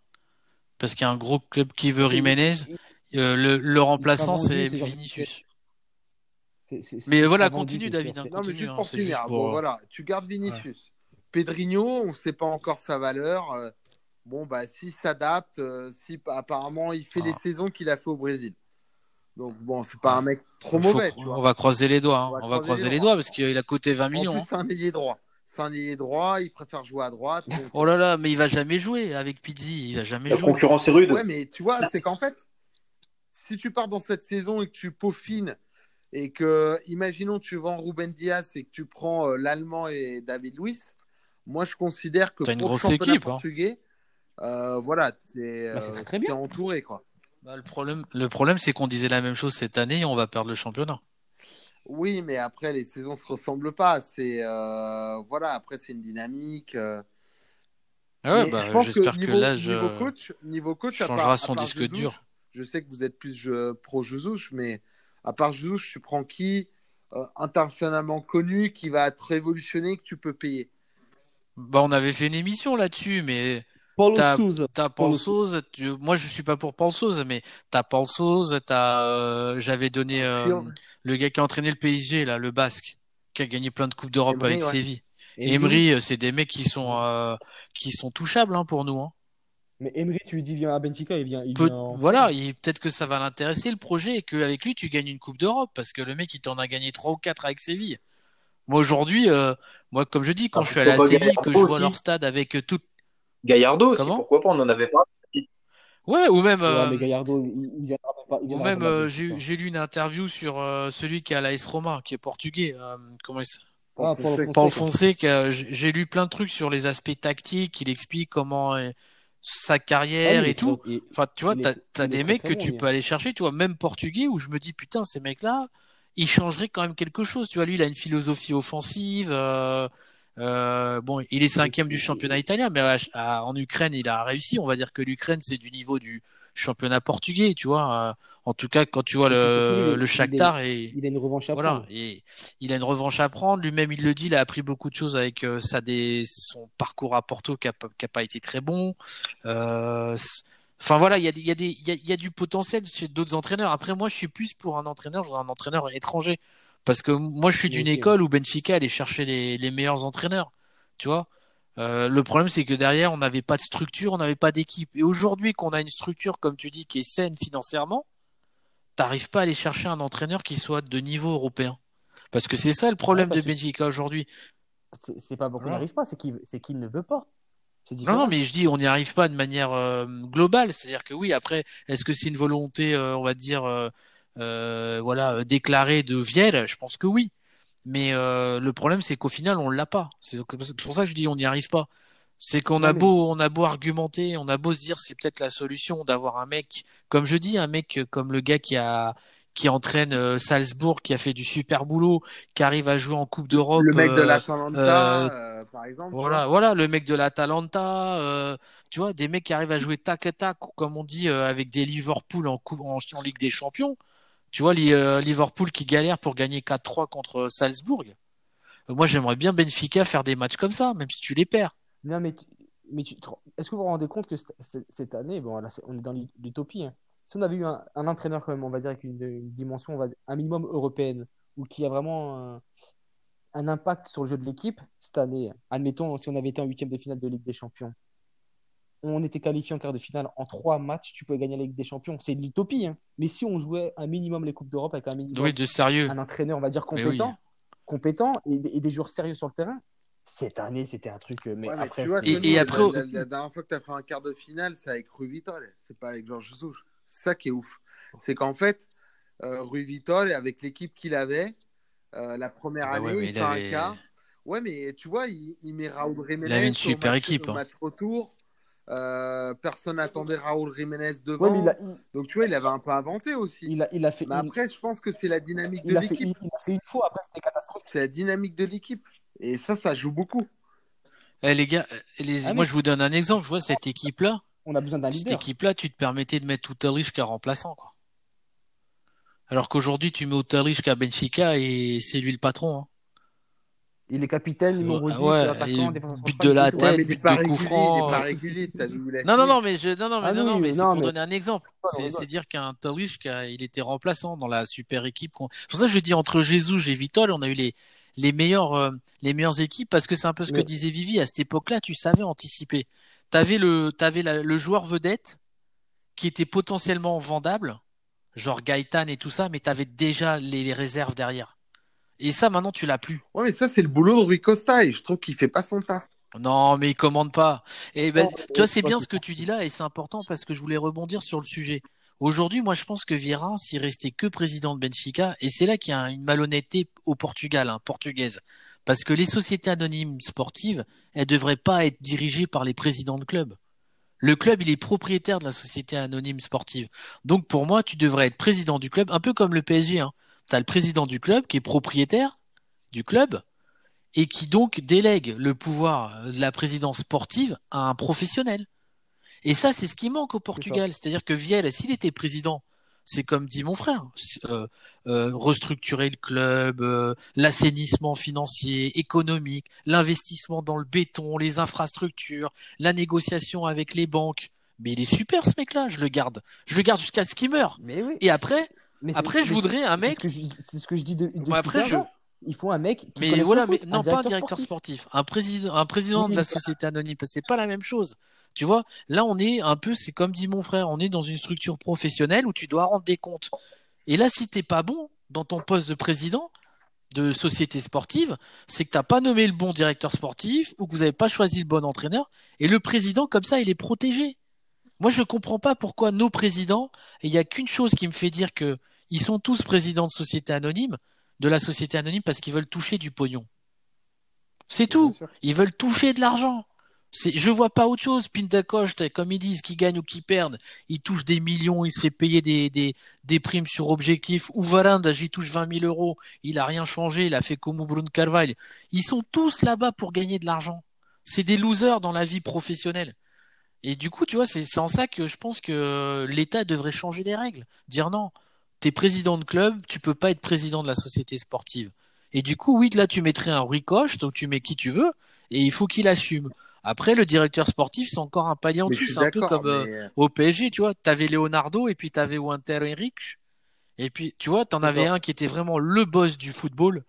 parce qu'il y a un gros club qui veut Jiménez, euh, le, le remplaçant c'est Vinicius. Mais il voilà, continue, David, hein. Non, mais juste pour finir, juste bon, pour- voilà, tu gardes Vinicius. Pedrinho, on ne sait pas encore sa valeur. Bon, bah, s'il s'adapte, euh, si apparemment il fait les Ah. saisons qu'il a fait au Brésil. Donc, bon, c'est pas Ah. un mec trop mauvais, faut- tu vois. on va croiser les doigts, hein. On va on va croiser croiser les les doigts. parce qu'il a coté 20 En millions. plus, hein. c'est un ailier droit. C'est un ailier droit, il préfère jouer à droite. donc- Oh là là, mais il va jamais jouer avec Pizzi, il va jamais La jouer. concurrence est rude. Ouais, mais tu vois, c'est qu'en fait, si tu pars dans cette saison et que tu peaufines et que, imaginons, tu vends Ruben Diaz et que tu prends euh, l'Allemand et David Luiz, moi je considère que T'as une pour grosse le championnat équipe, hein. Euh, voilà, t'es Bah, c'est euh, entouré quoi. Bah, le problème, le problème c'est qu'on disait la même chose cette année et on va perdre le championnat. Oui, mais après les saisons se ressemblent pas. C'est euh, voilà, après c'est une dynamique. euh. Ah ouais, bah, je pense que, niveau, l'âge niveau coach, niveau coach, à changera à son part disque dur. Je sais que vous êtes plus je, pro Jesus, mais à part Jesus, tu prends qui euh, internationalement connu qui va te révolutionner que tu peux payer? Bah, on avait fait une émission là-dessus, mais Paulo T'as- Souza. Paul tu... moi je suis pas pour Paul mais t'as Paul Sauze, t'as, euh, j'avais donné euh, le gars qui a entraîné le PSG là, le Basque, qui a gagné plein de coupes d'Europe avec ouais. Séville. Emery. Emery, euh, c'est des mecs qui sont euh, qui sont touchables hein, pour nous. Hein. Mais Emery, tu lui dis viens à Benfica, il vient. Il Peut- vient en- Voilà, il- peut-être que ça va l'intéresser le projet et qu'avec lui tu gagnes une coupe d'Europe parce que le mec il t'en a gagné trois ou quatre avec Séville. Moi aujourd'hui, euh, moi comme je dis, quand Ah, je suis allé à Séville, que je vois aussi leur stade avec euh, tout, Gaillardo aussi, Comment? pourquoi pas, on en avait pas. ouais, ou même Ouais, euh, mais Gallardo, il, il viendra même pas. il Ou même, euh, j'ai lu une interview sur euh, celui qui a l'AS Roma, qui est portugais. euh, comment il s'appelle Ah. Paul Fonseca. J'ai lu plein de trucs sur les aspects tactiques. Il explique comment sa Ah, carrière et tout. Enfin, tu vois, t'as est des mecs que bon, tu lui. peux aller chercher, tu vois, même portugais, où je me dis, putain, ces mecs-là, ils changeraient quand même quelque chose. Tu vois, lui, il a une philosophie offensive. Euh, bon, il est cinquième du championnat italien, mais à- à- en Ukraine, il a réussi. On va dire que l'Ukraine, c'est du niveau du championnat portugais, tu vois. euh, en tout cas, quand tu vois le, il est- le Shakhtar et Il a une revanche à voilà, prendre. et il a une revanche à prendre. Lui-même, il le dit, il a appris beaucoup de choses avec euh, sa des, son parcours à Porto qui a, pas- été très bon. Enfin voilà, il y a, des- il y, a des- il y, a, il y a du potentiel chez d'autres entraîneurs. Après, moi, je suis plus pour un entraîneur, je voudrais un entraîneur étranger. Parce que moi, je suis d'une école où Benfica allait chercher les, les meilleurs entraîneurs. Tu vois Euh, le problème, c'est que derrière, on n'avait pas de structure, on n'avait pas d'équipe. Et aujourd'hui, qu'on a une structure, comme tu dis, qui est saine financièrement, t'arrives pas à aller chercher un entraîneur qui soit de niveau européen. Parce que c'est ça le problème Ouais, de Benfica aujourd'hui. C'est pas beaucoup Voilà. n'arrive pas, c'est qu'il ne veut pas. Non, non, mais je dis, on n'y arrive pas de manière euh, globale. C'est-à-dire que oui, après, est-ce que c'est une volonté, euh, on va dire, euh, voilà, euh, déclarée de Vielle Je pense que oui. Mais euh, le problème, c'est qu'au final, on l'a pas. C'est pour ça que je dis, on n'y arrive pas. C'est qu'on a beau, on a beau argumenter, on a beau se dire, c'est peut-être la solution d'avoir un mec, comme je dis, un mec comme le gars qui a qui entraîne Salzbourg, qui a fait du super boulot, qui arrive à jouer en Coupe d'Europe. Le mec de l'Atalanta, euh, par exemple. voilà, voilà, le mec de l'Atalanta, euh, tu vois, des mecs qui arrivent à jouer tac à tac, comme on dit, avec des Liverpool en, coupe, en, en Ligue des Champions. Tu vois, euh, Liverpool qui galère pour gagner 4-3 contre Salzbourg. Euh, moi, j'aimerais bien Benfica faire des matchs comme ça, même si tu les perds. Non, mais, mais est-ce que vous vous rendez compte que cette, année, bon, là, on est dans l'utopie, hein. si on avait eu un, entraîneur quand même, on va dire avec une, dimension, on va, un minimum européenne, ou qui a vraiment un impact sur le jeu de l'équipe cette année, admettons, si on avait été en huitième de finale de Ligue des Champions, on était qualifié en quart de finale en trois matchs, tu pouvais gagner la Ligue des Champions. C'est de l'utopie, hein. mais si on jouait un minimum les Coupes d'Europe avec un minimum, Oui, de sérieux. un entraîneur, on va dire compétent, oui. compétent et, des- et des joueurs sérieux sur le terrain, cette année, c'était un truc. euh, Mais Ouais, mais après, tu vois, c'est- Et- après- la, la dernière fois que tu as fait un quart de finale, c'est avec Rui Vital, c'est pas avec Georges. C'est ça qui est ouf. C'est qu'en fait, euh, Rui Vital, avec l'équipe qu'il avait, euh, la première Ah bah ouais, année, mais il il fait un avait- quart. Ouais, mais tu vois, il, il met Raúl Jiménez avait une super match, équipe, hein. match retour. Euh, personne n'attendait Raúl Jiménez devant. mais il a, il, Donc tu vois, il avait un peu inventé aussi. il a, il a fait. Mais après, je pense que c'est la dynamique il, de l'équipe. il, il a fait une fois, après c'était catastrophique. C'est la dynamique de l'équipe. Et ça, ça joue beaucoup. Eh, les gars, eh, les- Ah, moi, je vous donne un exemple. Je vois cette équipe-là. On a besoin d'un Cette équipe-là, tu te permettais de mettre Outalrich qui remplaçant, quoi. Alors qu'aujourd'hui, tu mets Otarish qu'à Benfica et c'est lui le patron. hein. Il est capitaine, numéro 10, Ouais, attaquant, et défenseur but de la tête. Ouais, mais il est but pas de coup franc, Non, non, non, mais je, non, non, mais, Ah non, non, mais c'est non, pour mais- donner un exemple. C'est dire qu'un Tarish, il était remplaçant dans la super équipe. qu'on- C'est pour ça que je dis entre Jesus et Vitol, on a eu les, les meilleures, euh, les meilleures équipes parce que c'est un peu ce que Mais- disait Vivi. À cette époque-là, tu savais anticiper. T'avais le, t'avais la- le joueur vedette qui était potentiellement vendable, genre Gaëtan et tout ça, mais t'avais déjà les, les réserves derrière. Et ça, maintenant, tu l'as plus. Ouais, mais ça, c'est le boulot de Rui Costa et je trouve qu'il fait pas son taf. Non, mais il commande pas. Et ben, Non, tu vois, c'est bien ce que tu dis là, et c'est important parce que je voulais rebondir sur le sujet. Aujourd'hui, moi, je pense que Vieira, s'il restait que président de Benfica, et c'est là qu'il y a une malhonnêteté au Portugal, hein, portugaise, parce que les sociétés anonymes sportives, elles devraient pas être dirigées par les présidents de club. Le club, il est propriétaire de la société anonyme sportive. Donc, pour moi, tu devrais être président du club, un peu comme le PSG. Hein. Tu as le président du club qui est propriétaire du club et qui donc délègue le pouvoir de la présidence sportive à un professionnel. Et ça, c'est ce qui manque au Portugal. C'est-à-dire que Viel, s'il était président, c'est comme dit mon frère, euh, euh, restructurer le club, euh, l'assainissement financier, économique, l'investissement dans le béton, les infrastructures, la négociation avec les banques. Mais il est super ce mec-là, je le garde. Je le garde jusqu'à ce qu'il meure. Mais oui. Et après, Mais après, je voudrais un mec. C'est ce que je dis de, Ouais, après, je-. Il faut un mec qui Mais voilà, mais non, pas un directeur sportif, un président, un président Oui, de la société anonyme, c'est pas la même chose. Tu vois, là, on est un peu, c'est comme dit mon frère, on est dans une structure professionnelle où tu dois rendre des comptes. Et là, si t'es pas bon dans ton poste de président de société sportive, c'est que t'as pas nommé le bon directeur sportif ou que vous avez pas choisi le bon entraîneur. Et le président, comme ça, il est protégé. Moi, je comprends pas pourquoi nos présidents, et il y a qu'une chose qui me fait dire que ils sont tous présidents de société anonyme, de la société anonyme parce qu'ils veulent toucher du pognon. C'est tout. Ils veulent toucher de l'argent. C'est, je vois pas autre chose. Pindacoste, comme ils disent, qui gagnent ou qui perdent, il touche des millions, il se fait payer des, des, des primes sur objectif. Ou Varanda, j'y touche 20 000 euros. Il a rien changé, il a fait comme Bruno Carvalho. Ils sont tous là-bas pour gagner de l'argent. C'est des losers dans la vie professionnelle. Et du coup, tu vois, c'est en ça que je pense que l'État devrait changer les règles. Dire non, t'es président de club, tu peux pas être président de la société sportive. Et du coup, oui, là, tu mettrais un Rui Costa, donc tu mets qui tu veux, et il faut qu'il assume. Après, le directeur sportif, c'est encore un palier en dessous. C'est un peu comme euh, mais, euh, au PSG, tu vois. T'avais Leonardo et puis t'avais Winter Henrich. Et puis, tu vois, t'en avais un qui était vraiment le boss du football,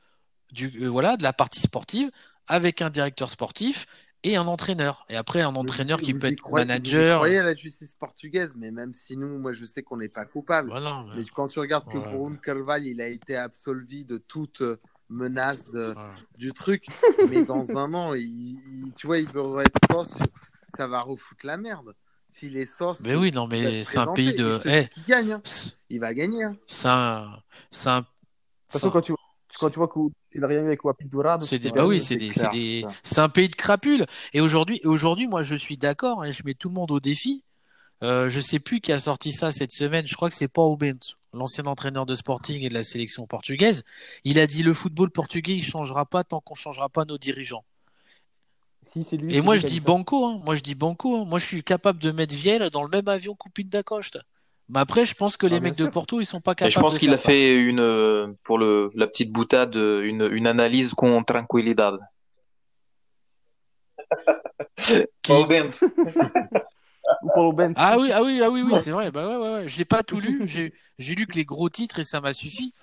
du, euh, voilà, de la partie sportive, avec un directeur sportif et un entraîneur. Et après, un entraîneur vous- qui vous peut être croyez- manager. Vous croyez à la justice portugaise, mais même si nous, moi, je sais qu'on n'est pas coupable. Voilà. Mais quand tu regardes que. Bruno Calval, il a été absolvi de toute euh, menace de- Ouais. du truc, mais dans un an, il, il- tu vois, il veut être sauce, ça va refoutre la merde. S'il est sauce, Mais oui, non, il mais c'est un pays de. te Eh, qu'il gagne, hein. il va gagner. hein. c'est un. C'est un. De toute façon, quand tu, quand tu vois qu'il a rien eu avec C'est des, bah oui, c'est des, c'est clair, des, ça. c'est un pays de crapules. Et aujourd'hui, moi, je suis d'accord, et je mets tout le monde au défi. Euh, je sais plus qui a sorti ça cette semaine. Je crois que c'est Paul Bent, l'ancien entraîneur de Sporting et de la sélection portugaise. Il a dit le football portugais, il changera pas tant qu'on changera pas nos dirigeants. Si, c'est lui. Et c'est moi, je dis banco, hein. Moi, je dis banco, hein. Moi, je suis capable de mettre Viel dans le même avion qu'Upin da Costa. Mais après, je pense que Ah, les bien mecs de. Porto, ils sont pas Et capables je pense qu'il a ça. fait une, euh, pour le, la petite boutade, une, une analyse con tranquillidad. Paulo Bento. Ah oui, ah oui, ah oui, oui, c'est vrai. Bah ouais, ouais, ouais. Je l'ai pas tout lu. J'ai, j'ai lu que les gros titres et ça m'a suffi.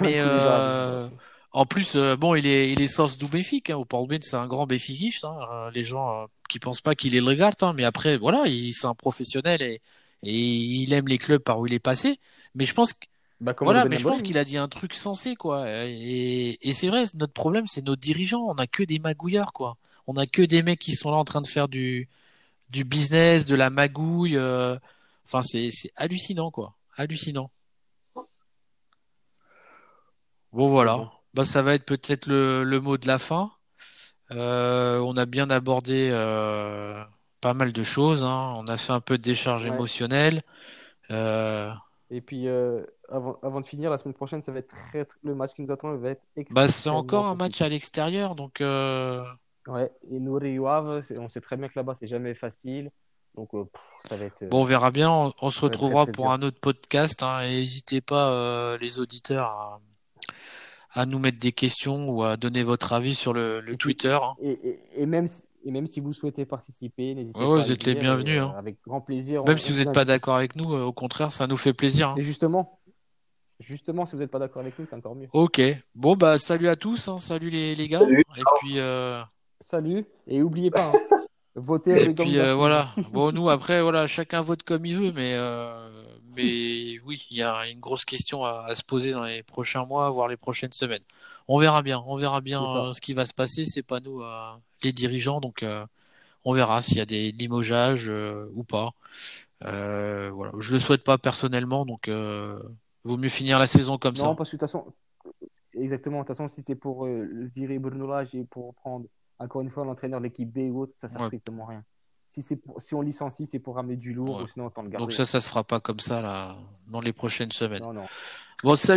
Mais euh, en plus, euh, bon, il est, il est source du Béfique. Hein. Au Paul Ben, c'est un grand béfiquiste. Hein. Euh, Les gens euh, qui pensent pas qu'il est le regard, hein. Mais après, voilà, il, c'est un professionnel et, et il aime les clubs par où il est passé. Mais je pense que Bah, voilà, mais je pense qu'il a dit un truc sensé, quoi. Et, et c'est vrai, notre problème, c'est nos dirigeants. On a que des magouillards, quoi. On a que des mecs qui sont là en train de faire du, du business, de la magouille. euh, Enfin, c'est, c'est hallucinant, quoi. Hallucinant. Bon, voilà. Bah, ça va être peut-être le, le mot de la fin. Euh, on a bien abordé euh, pas mal de choses, hein. On a fait un peu de décharge Ouais. émotionnelle. Euh, Et puis, euh, avant, avant de finir, la semaine prochaine, ça va être très, très- le match qui nous attend va être bah, c'est encore un match à l'extérieur, donc euh, Ouais, et nous, Rio Ave, c'est- on sait très bien que là-bas, c'est jamais facile. Donc, pff, ça va être. Bon, on verra bien. On, on se retrouvera très pour un autre podcast. Hein, et n'hésitez pas, les auditeurs, à, à nous mettre des questions ou à donner votre avis sur le, le Et puis- Twitter. hein. Et, et, et même si, et même si vous souhaitez participer, n'hésitez Ouais, pas vous êtes les bienvenus, et, euh, hein. Avec grand plaisir. Même on- si on vous n'êtes pas d'accord avec nous, euh, au contraire, ça nous fait plaisir. hein. Et justement, justement, si vous n'êtes pas d'accord avec nous, c'est encore mieux. Ok. Bon, bah, salut à tous. hein. Salut les, les gars. Salut. Et puis, euh, Salut, et n'oubliez pas, hein, votez et puis euh, voilà. Bon, nous, après, voilà, chacun vote comme il veut, mais, euh, mais oui, il y a une grosse question à, à se poser dans les prochains mois, voire les prochaines semaines. On verra bien. On verra bien euh, ce qui va se passer. C'est pas nous, euh, les dirigeants, donc euh, on verra s'il y a des limogeages ou pas. Voilà. Je le souhaite pas personnellement, donc vaut mieux finir la saison comme Non, ça. parce que de toute façon, exactement, de toute façon, si c'est pour virer Bruno Lage et pour prendre encore une fois l'entraîneur de l'équipe B ou autre, ça sert Ouais. strictement rien. Si, c'est pour- si on licencie, c'est pour ramener du lourd, Ouais. ou sinon autant le garder. Donc ça, ça se fera pas comme ça là dans les prochaines semaines. Non, non. Bon, salut.